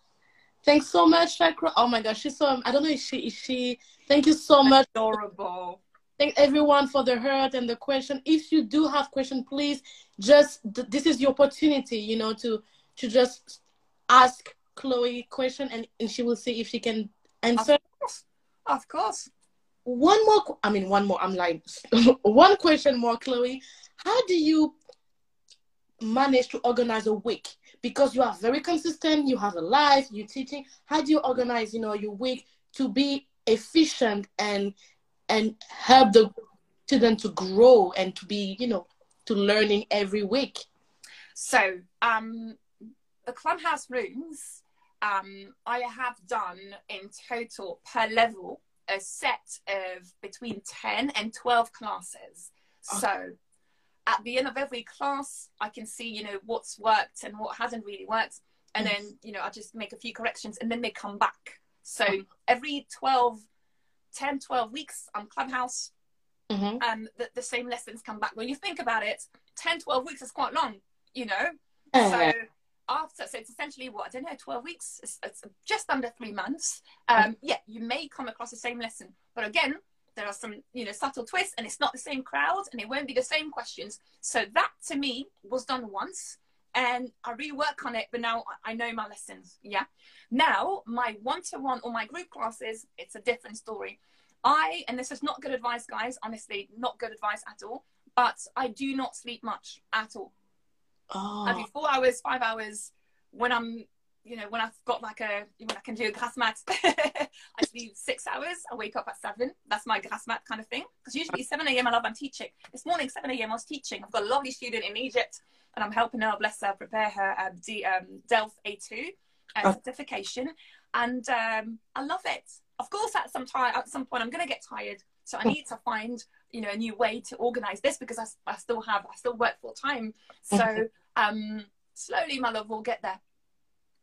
Thanks so much, Chakra. Oh my gosh, she's so I don't know if she is she thank you so much. Adorable. Thank everyone for the hurt and the question. If you do have question, please just this is your opportunity, you know, to to just ask Chloe question and, and she will see if she can answer. Of course. Of course. One more I mean one more, I'm like one question more, Chloe. How do you manage to organize a week? Because you are very consistent, you have a life, you're teaching. How do you organize, you know, your week to be efficient and and help the student to grow and to be, you know, to learning every week? So, um, the clubhouse rooms, um, I have done in total per level a set of between 10 and 12 classes. Okay. So, at the end of every class, I can see, you know, what's worked and what hasn't really worked. And yes. then, you know, I just make a few corrections and then they come back. So every 12, 10, 12 weeks on Clubhouse, mm-hmm. um, the, the, same lessons come back. When you think about it, 10, 12 weeks is quite long, you know? Uh-huh. So after, so it's essentially what, I don't know, 12 weeks, it's, it's just under three months. Um, yeah, you may come across the same lesson. But again, there are some you know subtle twists and it's not the same crowd and it won't be the same questions. So that to me was done once and i rework on it but now i know my lessons yeah? Now my one-to-one or my group classes it's a different story. I and this is not good advice guys honestly not good advice at all but i do not sleep much at all. Oh. i do four hours five hours when i'm you know, when I've got like a, when I can do a grasse mat, I sleep six hours. I wake up at seven. That's my grasse mat kind of thing. Because usually 7 a.m. I love I'm teaching. This morning, 7 a.m. I was teaching. I've got a lovely student in Egypt and I'm helping her, bless her, prepare her um, D, um, DELF A2 uh, oh. certification. And um, I love it. Of course, at some time, at some point, I'm going to get tired. So I need to find, you know, a new way to organize this because I, I still have, I still work full time. So um, slowly, my love, will get there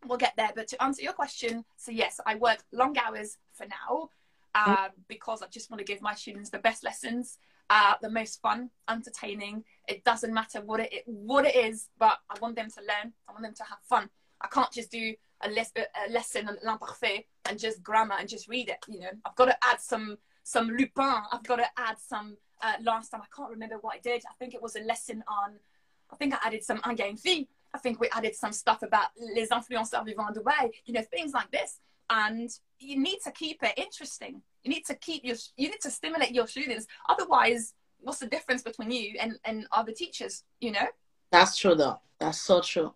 we'll get there. But to answer your question, so yes, I work long hours for now uh, because I just want to give my students the best lessons, uh, the most fun, entertaining. It doesn't matter what it what it is, but I want them to learn. I want them to have fun. I can't just do a, les- a lesson on l'imparfait and just grammar and just read it. You know, I've got to add some some Lupin. I've got to add some. Uh, last time I can't remember what I did. I think it was a lesson on. I think I added some Game Fille I think we added some stuff about les influenceurs vivant en Dubai, you know, things like this. And you need to keep it interesting. You need to keep your, you need to stimulate your students. Otherwise, what's the difference between you and, and other teachers, you know? That's true though. That's so true.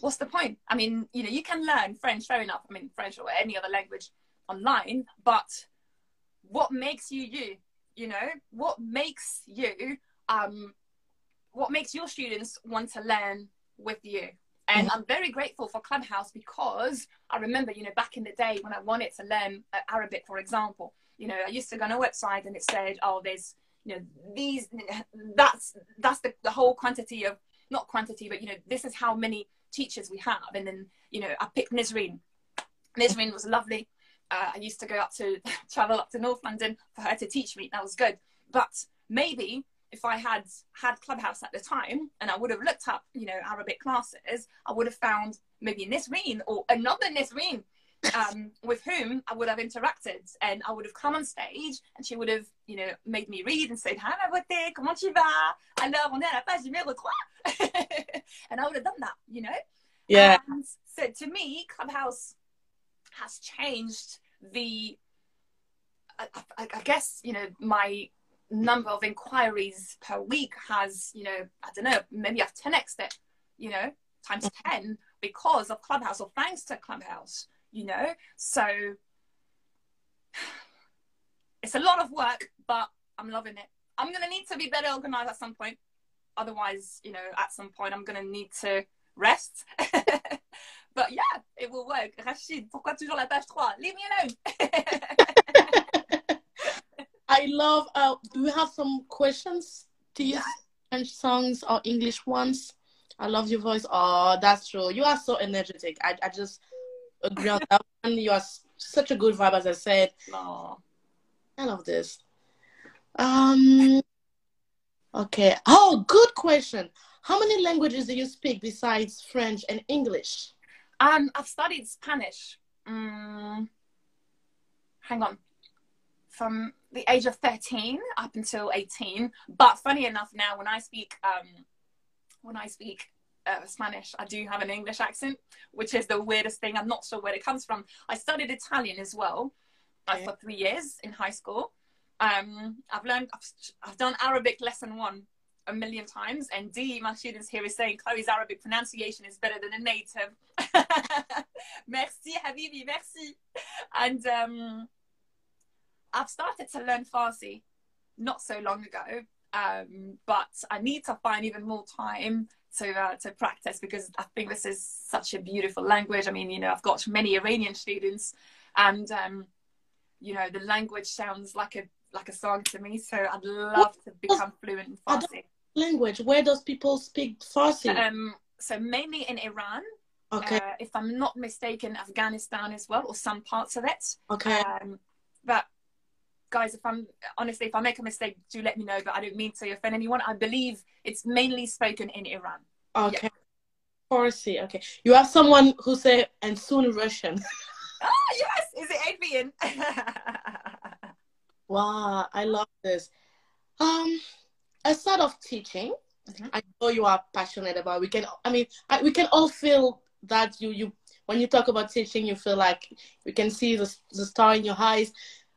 What's the point? I mean, you know, you can learn French, fair enough. I mean, French or any other language online, but what makes you you? You know, what makes you um, what makes your students want to learn with you. And. I'm very grateful for Clubhouse because I remember, you know, back in the day when I wanted to learn uh, Arabic, for example, you know, I used to go on a website and it said, oh, there's, you know, these, that's, that's the, the whole quantity of, not quantity, but, you know, this is how many teachers we have. And then, you know, I picked Nisreen. Nisreen was lovely. Uh, I used to go up to travel up to North London for her to teach me. That was good. But maybe if I had had Clubhouse at the time and I would have looked up, you know, Arabic classes, I would have found maybe Nisreen or another Nisreen um, with whom I would have interacted and I would have come on stage and she would have, you know, made me read and said, Hi, ma beauté, comment tu vas? Alors, on est à la page numéro 3. and I would have done that, you know? Yeah. And so to me, Clubhouse has changed the, I, I, I guess, you know, my number of inquiries per week has, you know, I don't know, maybe I've 10x it, you know, times mm-hmm. 10 because of Clubhouse or thanks to Clubhouse, you know? So it's a lot of work, but I'm loving it. I'm going to need to be better organized at some point. Otherwise, you know, at some point, I'm going to need to rest. but yeah, it will work. Rachid, pourquoi toujours la page 3? Leave me alone. I love. Uh, do we have some questions? Do you French songs or English ones? I love your voice. Oh, that's true. You are so energetic. I, I just agree on that one. You are such a good vibe, as I said. Oh, I love this. Um. Okay. Oh, good question. How many languages do you speak besides French and English? Um, I've studied Spanish. Um, hang on. From the age of 13 up until 18. But funny enough, now when I speak, um, when I speak uh, Spanish, I do have an English accent, which is the weirdest thing. I'm not sure where it comes from. I studied Italian as well uh, for three years in high school. Um, I've learned, I've, I've done Arabic lesson one a million times, and D, my students here is saying Chloe's Arabic pronunciation is better than a native. merci, Habibi, merci. And um, I've started to learn Farsi not so long ago, um, but I need to find even more time to uh, to practice because I think this is such a beautiful language. I mean, you know, I've got many Iranian students, and um, you know, the language sounds like a like a song to me. So I'd love to become fluent in Farsi. Language? Where does people speak Farsi? Um, so mainly in Iran. Okay. Uh, if I'm not mistaken, Afghanistan as well, or some parts of it. okay. Um, but guys, if I'm honestly, if I make a mistake, do let me know. But I don't mean to offend anyone. I believe it's mainly spoken in Iran. okay. Farsi. Okay. You have someone who say and soon Russian. Ah, yes. Is it Adrian? wow, I love this. Um, aside of teaching, Mhm. I know you are passionate about. We can. I mean, I, we can all feel that you you when you talk about teaching, you feel like we can see the the star in your eyes.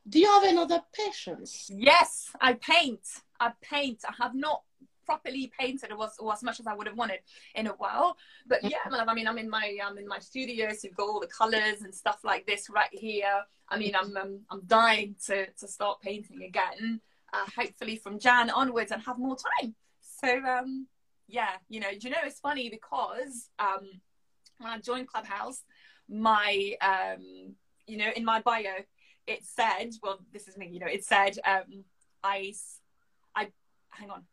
Do you have another patience? yes, I paint. I paint. I have not properly painted or as, or as much as I would have wanted in a while. But yeah, I mean, I'm in my I'm in my studio, so you've got all the colors and stuff like this right here. I mean, I'm um, I'm dying to to start painting again. Uh, hopefully from Jan onwards and have more time. So um, yeah, you know, you know it's funny because um, when I joined Clubhouse, my um, you know, in my bio, it said, well, this is me, you know, it said um, I I hang on.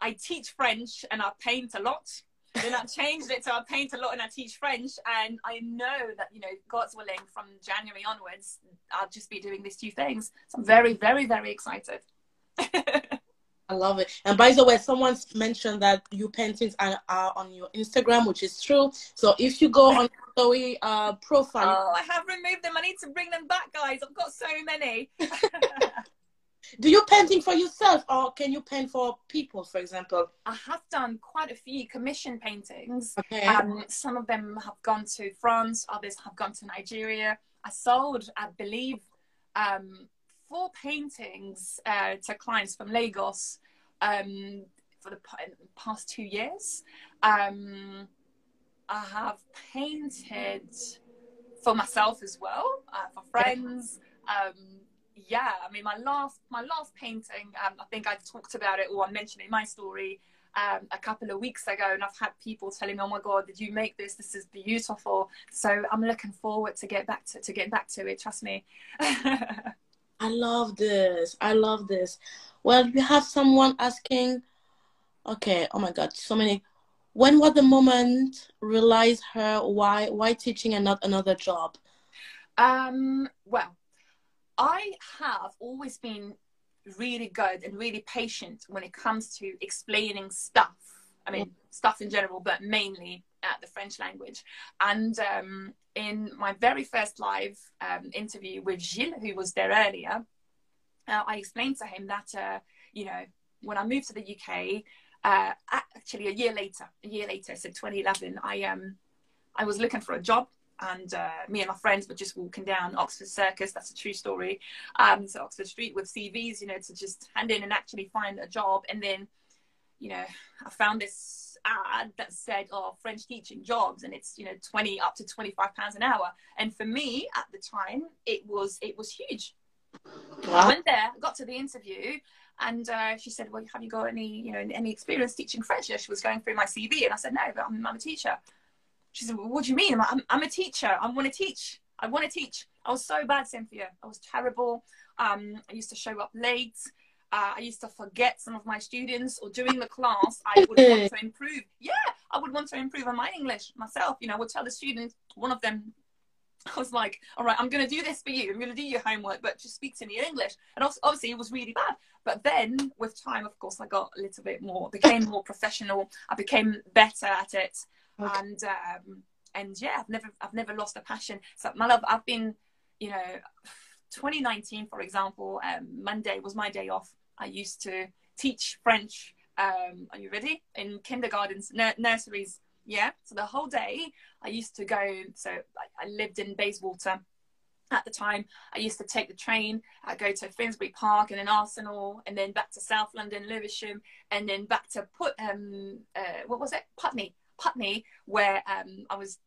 I teach French and I paint a lot. Then I changed it to I paint a lot and I teach French. And I know that, you know, God's willing, from January onwards, I'll just be doing these two things. So I'm very, very, very excited. I love it. And by the way, someone's mentioned that your paintings are, are on your Instagram, which is true. So if you go on Chloe uh, profile, oh, I have removed them. I need to bring them back, guys. I've got so many. do you painting for yourself or can you paint for people, for example? I have done quite a few commission paintings. Okay. Um, some of them have gone to France, others have gone to Nigeria. I sold, I believe, um, four paintings uh, to clients from Lagos um, for the past two years. Um, I have painted for myself as well, uh, for friends. Um, yeah, I mean, my last my last painting, um, I think I talked about it or I mentioned it in my story um, a couple of weeks ago, and I've had people telling me, "Oh my God, did you make this? This is beautiful." So I'm looking forward to get back to to get back to it. Trust me. I love this. I love this. Well, we have someone asking, okay, oh my God, so many. When was the moment realize her why why teaching and not another job? Um, well, I have always been really good and really patient when it comes to explaining stuff. I mean, stuff in general, but mainly uh, the French language. And um, in my very first live um, interview with Gilles, who was there earlier, uh, I explained to him that, uh, you know, when I moved to the UK, uh, actually a year later, a year later, so 2011, I um, I was looking for a job, and uh, me and my friends were just walking down Oxford Circus. That's a true story. Um, so Oxford Street with CVs, you know, to just hand in and actually find a job. And then, you know, I found this ad that said, "Oh, French teaching jobs," and it's you know 20 up to 25 pounds an hour. And for me at the time, it was it was huge. I went there, got to the interview, and uh, she said, "Well, have you got any, you know, any experience teaching French?" Know, she was going through my CV, and I said, "No, but I'm, I'm a teacher." She said, well, "What do you mean? I'm, I'm, I'm a teacher. I want to teach. I want to teach." I was so bad, Cynthia. I was terrible. Um, I used to show up late. Uh, I used to forget some of my students, or during the class, I would want to improve. Yeah, I would want to improve on my English myself. You know, I would tell the students, one of them I was like, all right, I'm going to do this for you. I'm going to do your homework, but just speak to me in English. And obvi- obviously, it was really bad. But then, with time, of course, I got a little bit more, became more professional. I became better at it. Okay. And um, and yeah, I've never I've never lost a passion. So my love, I've been, you know, 2019, for example, um, Monday was my day off. I used to teach French. Um, are you ready? In kindergartens, nurseries. Yeah. So the whole day I used to go. So I, I lived in Bayswater at the time. I used to take the train. I go to Finsbury Park and then Arsenal, and then back to South London, Lewisham, and then back to put um uh, what was it Putney Putney, where um I was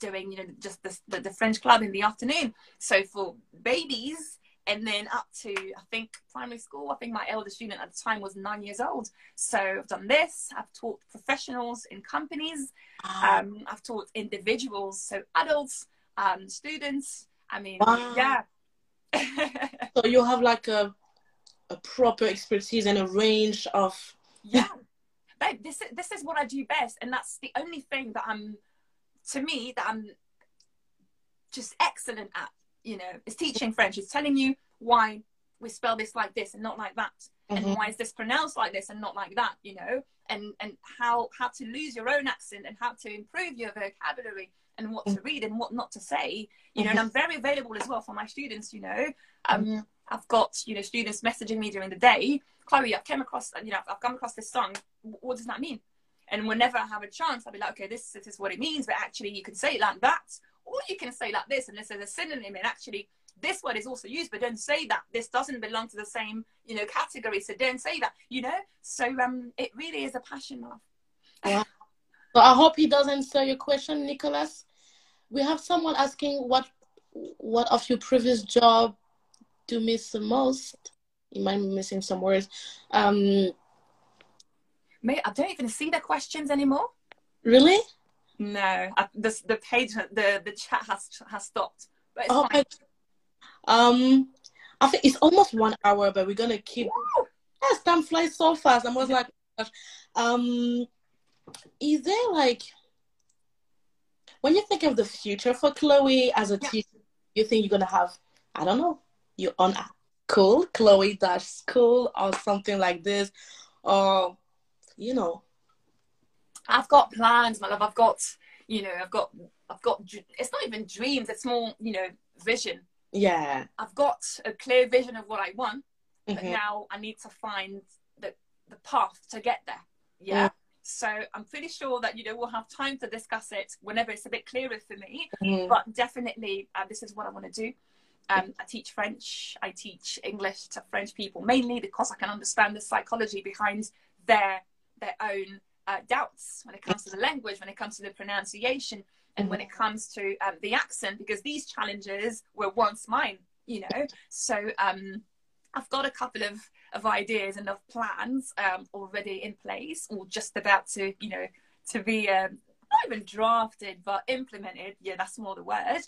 doing you know just the, the, the French club in the afternoon. So for babies. And then up to I think primary school. I think my eldest student at the time was nine years old. So I've done this. I've taught professionals in companies. Um, I've taught individuals, so adults, um, students, I mean, wow. yeah. so you have like a a proper expertise and a range of yeah. But this this is what I do best, and that's the only thing that I'm, to me, that I'm just excellent at. You know, it's teaching French. It's telling you why we spell this like this and not like that, mm-hmm. and why is this pronounced like this and not like that. You know, and and how how to lose your own accent and how to improve your vocabulary and what to read and what not to say you know and i'm very available as well for my students you know um, mm-hmm. i've got you know students messaging me during the day chloe i've come across you know i've come across this song what does that mean and whenever i have a chance i'll be like okay this, this is what it means but actually you can say it like that or you can say like this and this is a synonym and actually this word is also used but don't say that this doesn't belong to the same you know category so don't say that you know so um it really is a passion of yeah. so i hope he doesn't answer your question nicholas we have someone asking what what of your previous job do you miss the most? You might be missing some words. Um, Mate, I don't even see the questions anymore. Really? No, I, the the page the the chat has has stopped. But it's oh, fine. Um, I think it's almost one hour, but we're gonna keep. Yes, time flies so fast. I'm was like, um, is there like when you think of the future for Chloe as a yeah. teacher, you think you're gonna have, I don't know, you're on a cool Chloe dash school or something like this, or you know. I've got plans, my love. I've got, you know, I've got, I've got. It's not even dreams. It's more, you know, vision. Yeah. I've got a clear vision of what I want, mm-hmm. but now I need to find the the path to get there. Yeah. Mm. So I'm pretty sure that you know we'll have time to discuss it whenever it's a bit clearer for me. Mm. But definitely, uh, this is what I want to do. Um, I teach French. I teach English to French people mainly because I can understand the psychology behind their their own uh, doubts when it comes to the language, when it comes to the pronunciation, and when it comes to um, the accent. Because these challenges were once mine, you know. So um, I've got a couple of of ideas and of plans um, already in place or just about to you know to be um, not even drafted but implemented yeah that's more the word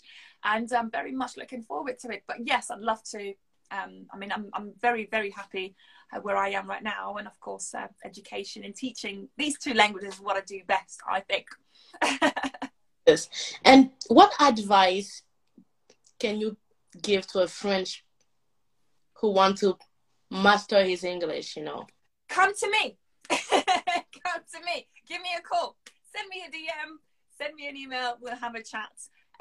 and i'm very much looking forward to it but yes i'd love to um, i mean I'm, I'm very very happy uh, where i am right now and of course uh, education and teaching these two languages is what i do best i think yes and what advice can you give to a french who want to master his English, you know. Come to me. Come to me. Give me a call. Send me a DM. Send me an email. We'll have a chat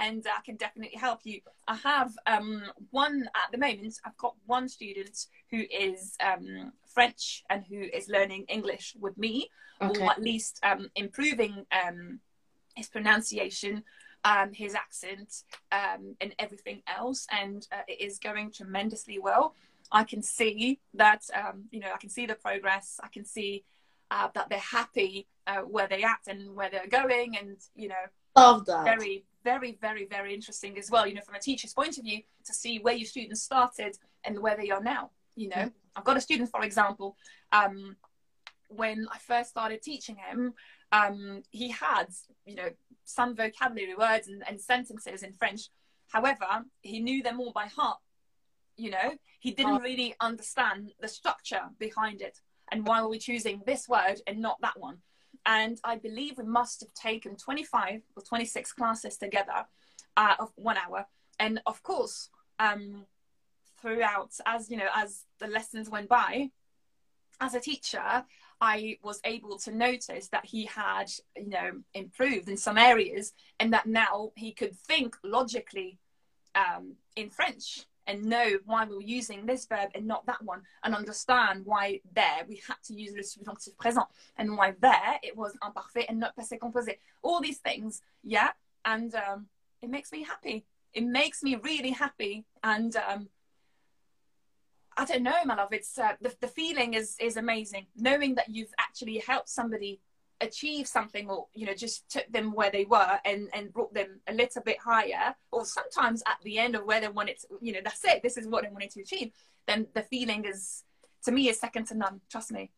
and I can definitely help you. I have um, one at the moment. I've got one student who is um, French and who is learning English with me, okay. or at least um, improving um, his pronunciation, um, his accent, um, and everything else. And uh, it is going tremendously well. I can see that, um, you know, I can see the progress. I can see uh, that they're happy uh, where they're at and where they're going. And, you know, love that. Very, very, very, very interesting as well, you know, from a teacher's point of view to see where your students started and where they are now. You know, mm-hmm. I've got a student, for example, um, when I first started teaching him, um, he had, you know, some vocabulary words and, and sentences in French. However, he knew them all by heart you know he didn't really understand the structure behind it and why were we choosing this word and not that one and i believe we must have taken 25 or 26 classes together uh, of one hour. And of course um, throughout as you know as the lessons went by as a teacher I was able to notice that he had, you know, improved in some areas and that now he could think logically um, in French and know why we were using this verb and not that one and understand why there we had to use the subjonctif présent and why there it was imparfait and not passé composé. All these things, yeah, and um, it makes me happy. It makes me really happy and um, I don't know, my love. It's uh, the the feeling is is amazing. Knowing that you've actually helped somebody achieve something, or you know, just took them where they were and and brought them a little bit higher, or sometimes at the end of where they wanted, to, you know, that's it. This is what they wanted to achieve. Then the feeling is, to me, is second to none. Trust me.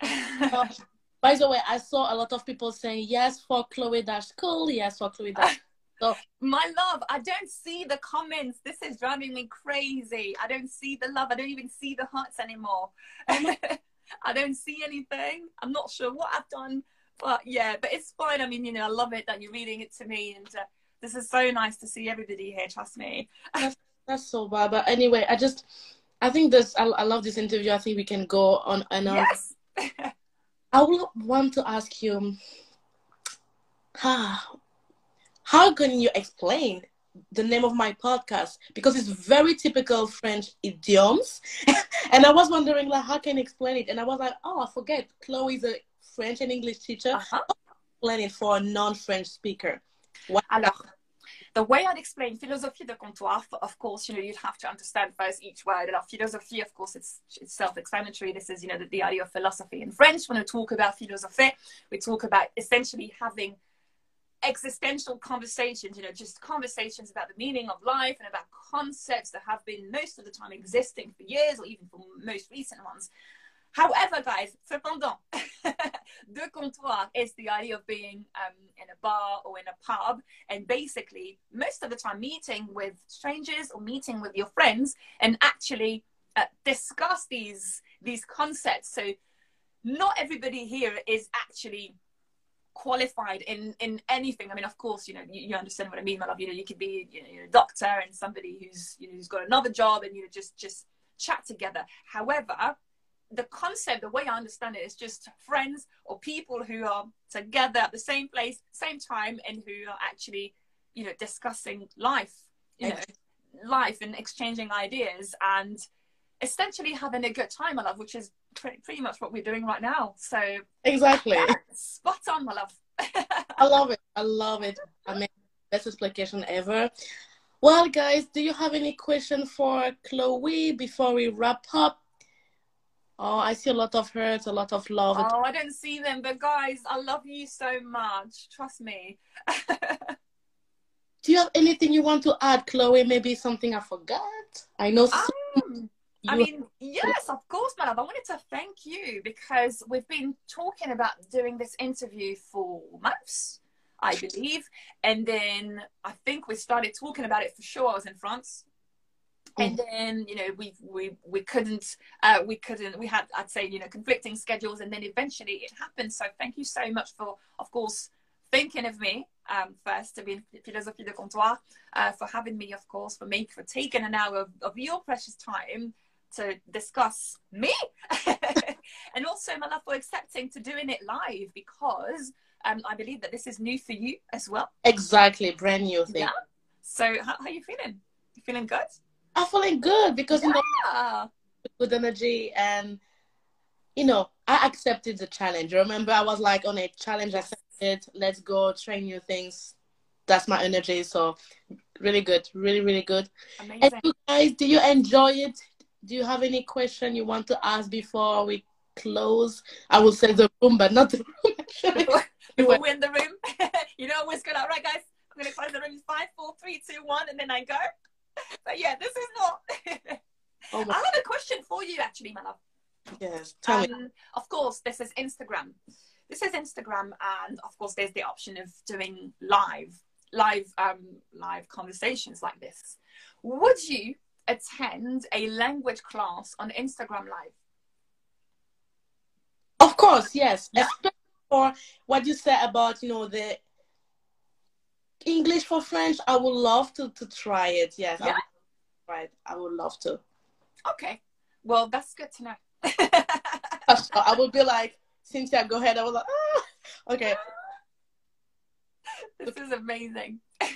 by the way, I saw a lot of people saying yes for Chloe Dash Cool, yes for Chloe Dash so, my love, I don't see the comments. This is driving me crazy. I don't see the love. I don't even see the hearts anymore. Oh I don't see anything. I'm not sure what I've done, but yeah, but it's fine. I mean, you know, I love it that you're reading it to me, and uh, this is so nice to see everybody here. Trust me. that's, that's so bad. But anyway, I just, I think this. I, I love this interview. I think we can go on and on. Yes. I would want to ask you, ah, how can you explain the name of my podcast because it's very typical French idioms. and I was wondering like how can you explain it? And I was like, oh, I forget. Chloe's a French and English teacher. Uh-huh. Explain it for a non-French speaker. What? Alors, the way I'd explain philosophie de comptoir, of course, you know, you'd have to understand first each word. Alors, philosophie, of course, it's, it's self-explanatory. This is, you know, the, the idea of philosophy in French. When we talk about philosophie, we talk about essentially having existential conversations, you know, just conversations about the meaning of life and about concepts that have been most of the time existing for years or even for most recent ones. However, guys, cependant, de comptoir is the idea of being um, in a bar or in a pub and basically most of the time meeting with strangers or meeting with your friends and actually uh, discuss these these concepts. So not everybody here is actually qualified in in anything. I mean, of course, you know, you, you understand what I mean, my love. You know, you could be you know, a doctor and somebody who's you know who's got another job, and you know just just chat together. However, the concept, the way I understand it, is just friends or people who are together at the same place, same time, and who are actually you know discussing life, you know, life and exchanging ideas and essentially having a good time, my love, which is pretty, pretty much what we're doing right now. So exactly, yeah, spot on, my love. I love it. I love it. I mean, best explication ever. Well, guys, do you have any question for Chloe before we wrap up? Oh, I see a lot of hurt, a lot of love. Oh, I don't see them, but guys, I love you so much. Trust me. do you have anything you want to add, Chloe? Maybe something I forgot? I know. Um, I mean, yes, of course, my love. I wanted to thank you because we've been talking about doing this interview for months, I believe. And then I think we started talking about it for sure. I was in France. And then, you know, we we we couldn't uh, we couldn't we had I'd say, you know, conflicting schedules and then eventually it happened. So thank you so much for of course thinking of me um, first to be in Philosophie de Comptoir, uh, for having me, of course, for me, for taking an hour of, of your precious time to discuss me and also my love for accepting to doing it live because um, I believe that this is new for you as well. Exactly, brand new thing. Yeah. So how, how are you feeling? You feeling good? I'm feeling good because yeah. you know good energy and you know I accepted the challenge. Remember, I was like on a challenge. I said, "Let's go train new things." That's my energy. So really good, really really good. Amazing. And you guys, do you enjoy it? do you have any question you want to ask before we close? I will say the room, but not the room. Actually. before we're in the room, you know, always good. All right, guys, I'm gonna close the room. Five, four, three, two, one, and then I go. But yeah, this is what. oh I have a question for you, actually, my love. Yes, tell um, me. Of course, this is Instagram. This is Instagram, and of course, there's the option of doing live, live, um, live conversations like this. Would you attend a language class on Instagram Live? Of course, yes. Yeah. Especially for what you said about, you know, the English for French, I would love to to try it. Yes. Yeah. Right. I would love to. Okay. Well, that's good to know. I would be like Cynthia, go ahead. I was like, ah, okay. This is amazing.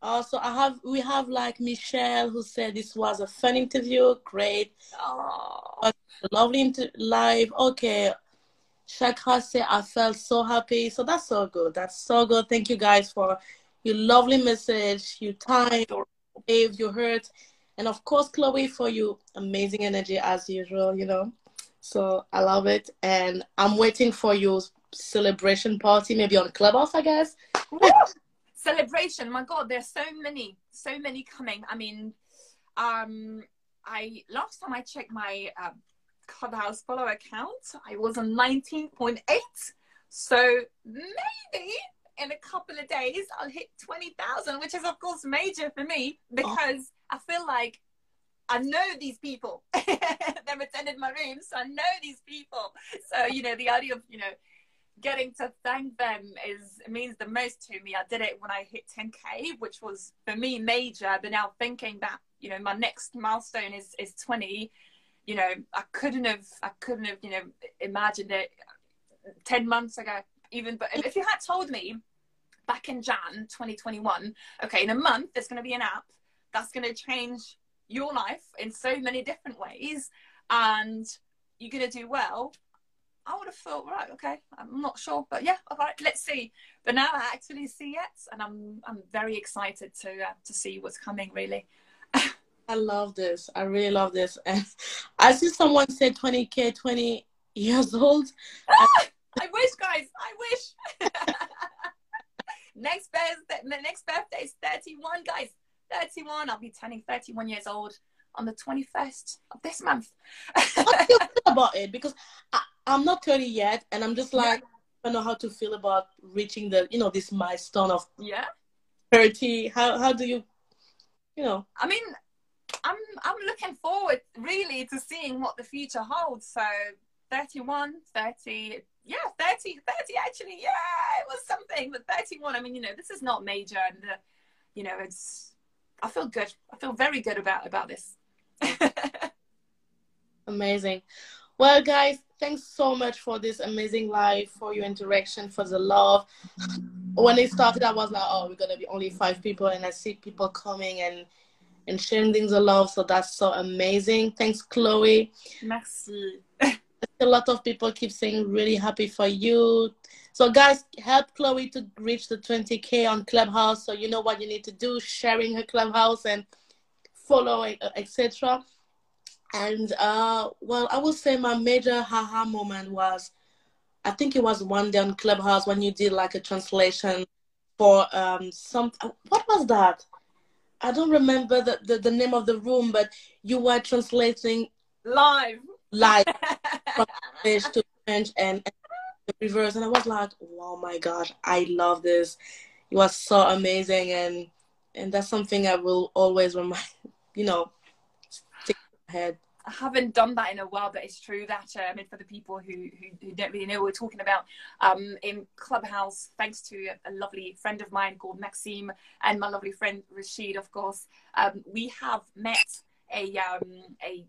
Also, I have we have like Michelle who said this was a fun interview, great, oh. lovely inter- live. Okay, Shakra said I felt so happy, so that's so good. That's so good. Thank you guys for your lovely message, your time, your waves, your hurt, and of course Chloe for your amazing energy as usual. You know, so I love it, and I'm waiting for your celebration party, maybe on Clubhouse, I guess. Celebration. My god there's so many so many coming. I mean um i last time i checked my uh, clubhouse follow account i was on 19.8 so maybe in a couple of days i'll hit 20,000 which is of course major for me because oh. i feel like I know these people. They've attended my rooms, so I know these people. So, you know, the idea of, you know, getting to thank them is means the most to me. I did it when I hit 10k, which was for me major. But now thinking that you know my next milestone is is 20, you know I couldn't have I couldn't have you know imagined it 10 months ago. Even but if you had told me back in Jan 2021, okay, in a month there's going to be an app that's going to change your life in so many different ways, and you're going to do well I would have thought, right, okay, I'm not sure, but yeah, all right, let's see. But now I actually see it, and I'm I'm very excited to uh, to see what's coming. Really. I love this. I really love this. And I see someone say 20k, 20 years old. I wish, guys. I wish. next birthday, next birthday is 31, guys. 31. I'll be turning 31 years old on the 21st of this month. You feel about it? Because I, I'm not 30 yet, and I'm just like, yeah. I don't know how to feel about reaching the, you know, this milestone of yeah 30. How how do you, you know? I mean, I'm I'm looking forward really to seeing what the future holds. So 31, 30, yeah, 30, 30 actually, yeah, it was something. But 31, I mean, you know, this is not major, and the, you know, it's. I feel good. I feel very good about about this. Amazing. Well, guys, thanks so much for this amazing live, for your interaction, for the love. When it started, I was like, oh, we're gonna be only five people, and I see people coming and and sharing things of love. So that's so amazing. Thanks, Chloe. Merci. a lot of people keep saying really happy for you. So guys, help Chloe to reach the 20k on Clubhouse. So you know what you need to do: sharing her Clubhouse and following, etc. And uh, well, I would say my major haha moment was, I think it was one day on Clubhouse when you did like a translation for um some. What was that? I don't remember the, the, the name of the room, but you were translating live, live from English to French and, and the reverse, and I was like, "Wow, my God, I love this! It was so amazing, and and that's something I will always remind, you know, head. I haven't done that in a while, but it's true that um, for the people who, who, who, don't really know what we're talking about, um, in Clubhouse, thanks to a, a, lovely friend of mine called Maxime and my lovely friend Rashid, of course, um, we have met a um, a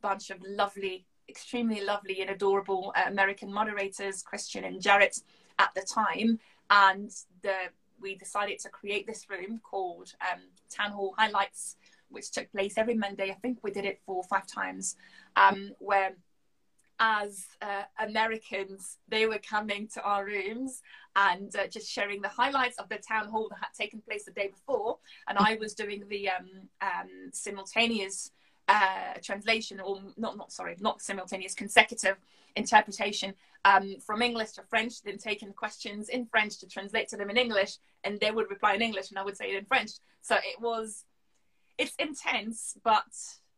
bunch of lovely, extremely lovely and adorable uh, American moderators, Christian and Jarrett, at the time, and the we decided to create this room called um, Town Hall Highlights which took place every Monday. I think we did it for five times, um, where as uh, Americans, they were coming to our rooms and uh, just sharing the highlights of the town hall that had taken place the day before. And I was doing the um, um, simultaneous uh, translation, or not, not sorry, not simultaneous, consecutive interpretation um, from English to French, then taking questions in French to translate to them in English, and they would reply in English, and I would say it in French. So it was it's intense, but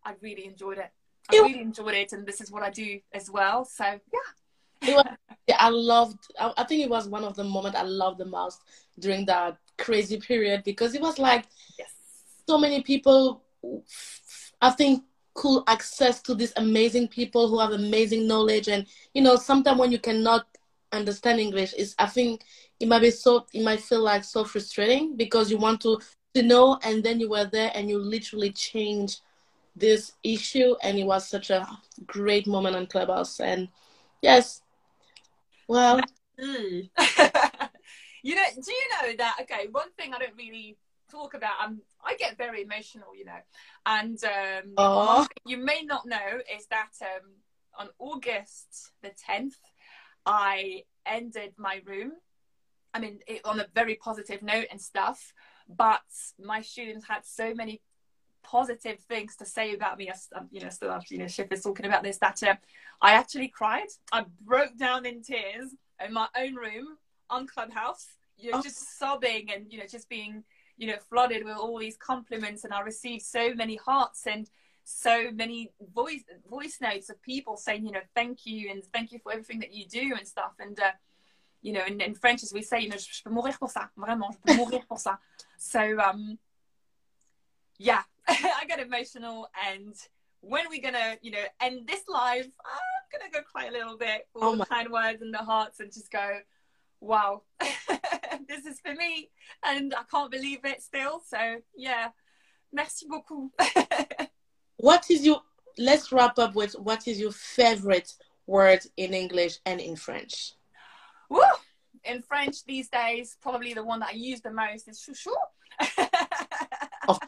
I really enjoyed it. I it, really enjoyed it, and this is what I do as well. So yeah. Was, yeah, I loved. I, I, think it was one of the moments I loved the most during that crazy period because it was like yes. so many people. I think cool access to these amazing people who have amazing knowledge, and you know, sometimes when you cannot understand English, is I think it might be so. It might feel like so frustrating because you want to to know and then you were there and you literally changed this issue and it was such a great moment on clubhouse and yes Well, you know, do you know that? Okay, one thing I don't really talk about. I'm, I get very emotional, you know, and um, Aw. you may not know is that um, on August the 10th, I ended my room. I mean, it, on a very positive note and stuff, but my students had so many positive things to say about me. I, um, you know, still have, you know, Shiv is talking about this, that uh, I actually cried. I broke down in tears in my own room on Clubhouse, you know, Oh. just sobbing and, you know, just being, you know, flooded with all these compliments. And I received so many hearts and so many voice voice notes of people saying, you know, thank you and thank you for everything that you do and stuff. And, uh, you know, in, in French, as we say, you know, je peux mourir pour ça, vraiment, je peux mourir pour ça. So, um, yeah, I get emotional. And when we're gonna, you know, end this live, I'm gonna go cry a little bit for Oh all the kind words and the hearts, and just go, wow, this is for me, and I can't believe it still. So yeah, merci beaucoup. what is your? Let's wrap up with what is your favorite word in English and in French? Woo! In French these days, probably the one that I use the most is chouchou. Oh.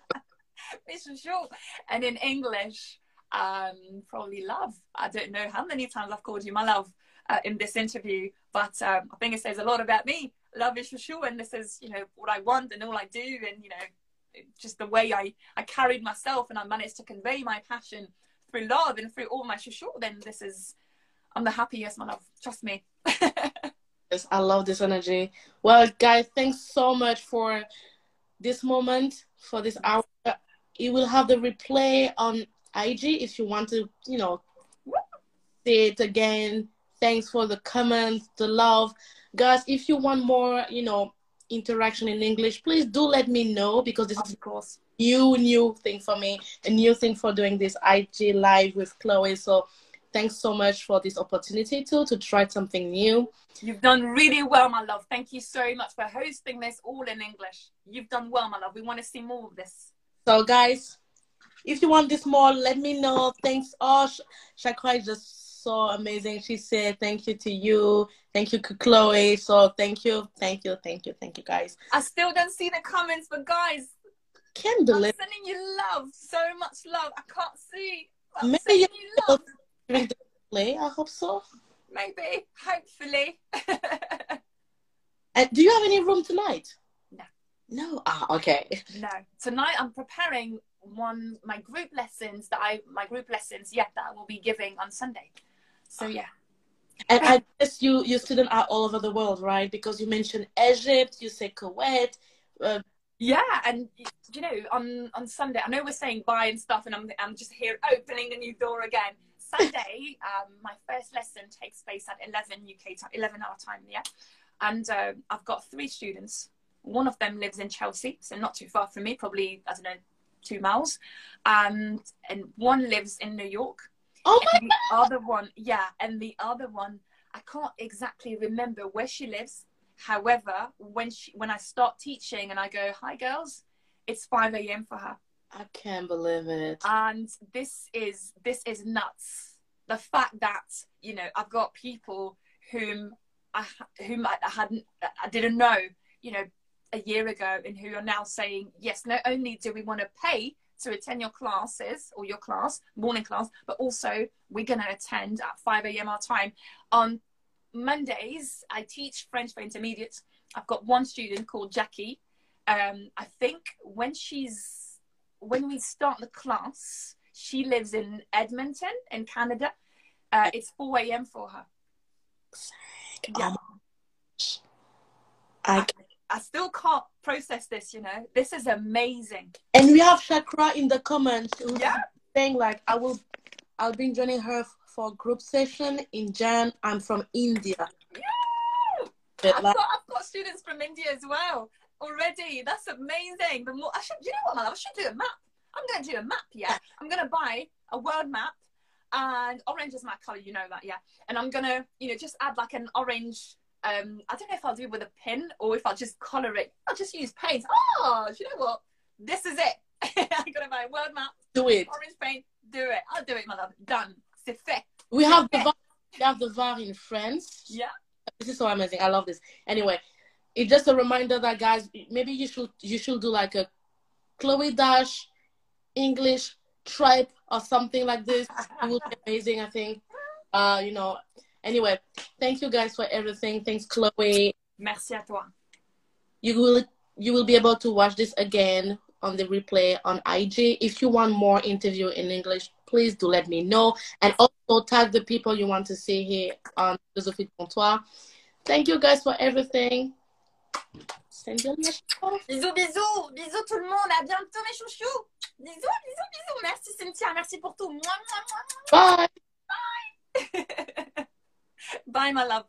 it's chouchou. And in English, um, probably love. I don't know how many times I've called you my love uh, in this interview, but um, I think it says a lot about me. Love is chouchou, and this is, you know, what I want and all I do, and you know, just the way I I carried myself, and I managed to convey my passion through love and through all my chouchou. Then this is, I'm the happiest, my love. Trust me. Yes, I love this energy. Well, guys, thanks so much for this moment, for this hour. You will have the replay on IG if you want to, you know, see it again. Thanks for the comments, the love. Guys, if you want more, you know, interaction in English, please do let me know because this is course. a new, new thing for me, a new thing for doing this IG live with Chloe. So thanks so much for this opportunity too to try something new. You've done really well, my love. Thank you so much for hosting this all in English. You've done well, my love. We want to see more of this. So, guys, if you want this more, let me know. Thanks. Oh, Sh- Shakra is just so amazing. She said thank you to you. Thank you to Chloe. So, thank you, thank you, thank you, thank you, guys. I still don't see the comments, but guys, Can't I'm sending you love. So much love. I can't see. I'm Maybe sending you love. During. I hope so. Maybe. Hopefully. And do you have any room tonight? No. No. Ah, okay. no. Tonight I'm preparing one my group lessons that I my group lessons, yeah, that I will be giving on Sunday. So yeah. And I guess you you students are all over the world, right? Because you mentioned Egypt, you say Kuwait. Uh, Yeah, and you know, on on Sunday, I know we're saying bye and stuff, and I'm I'm just here opening a new door again. Sunday, um, my first lesson takes place at 11 UK time, 11 hour time, yeah. And uh, I've got three students. One of them lives in Chelsea, so not too far from me, probably I don't know, two miles. And and one lives in New York. oh my And the other one, yeah, and the other one, I can't exactly remember where she lives. However, when she when I start teaching and I go, "Hi, girls," it's five a.m. for her, I can't believe it. and this is this is nuts. The fact that you know I've got people whom I whom I, hadn't I didn't know, you know, a year ago, and who are now saying, "Yes, not only do we want to pay." To attend your classes or your class, morning class, but also we're going to attend at 5 a.m. our time on Mondays, I teach French for intermediates. I've got one student called Jackie. Um, I think when she's when we start the class, she lives in Edmonton in Canada. Uh, it's 4 a.m. for her. Yeah. I I still can't process this, you know. This is amazing. And we have Shakra in the comments who's Yeah. saying like, I will, I'll be joining her for a group session in Jan. I'm from India. Bit I've like- got, I've got students from India as well already. That's amazing. The more I should, you know what, man? I should do a map. I'm going to do a map. Yeah, I'm going to buy a world map, and orange is my color. You know that, yeah. And I'm going to, you know, just add like an orange. Um, I don't know if I'll do it with a pin or if I'll just color it. I'll just use paint. Oh, you know what? This is it. I'm going to buy a world map, do it. orange paint. Do it. I'll do it, my love. Done. C'est fait. We have the VAR, we have the VAR in France. Yeah. this is so amazing. I love this. Anyway, it's just a reminder that guys, maybe you should you should do like a Chloe Dash English tribe or something like this. It would be amazing, I think. Uh, you know. Anyway, thank you guys for everything. Thanks, Chloe. Merci à toi. You will you will be able to watch this again on the replay on IG. If you want more interview in English, please do let me know. And also tag the people you want to see here on Philosophie Comptoir. Thank you guys for everything. Bisous, bisous, bisous tout le monde. À bientôt mes chouchous. Bisous, bisous, bisous. Merci Cynthia, merci pour tout. Bye. Bye. Bye my love.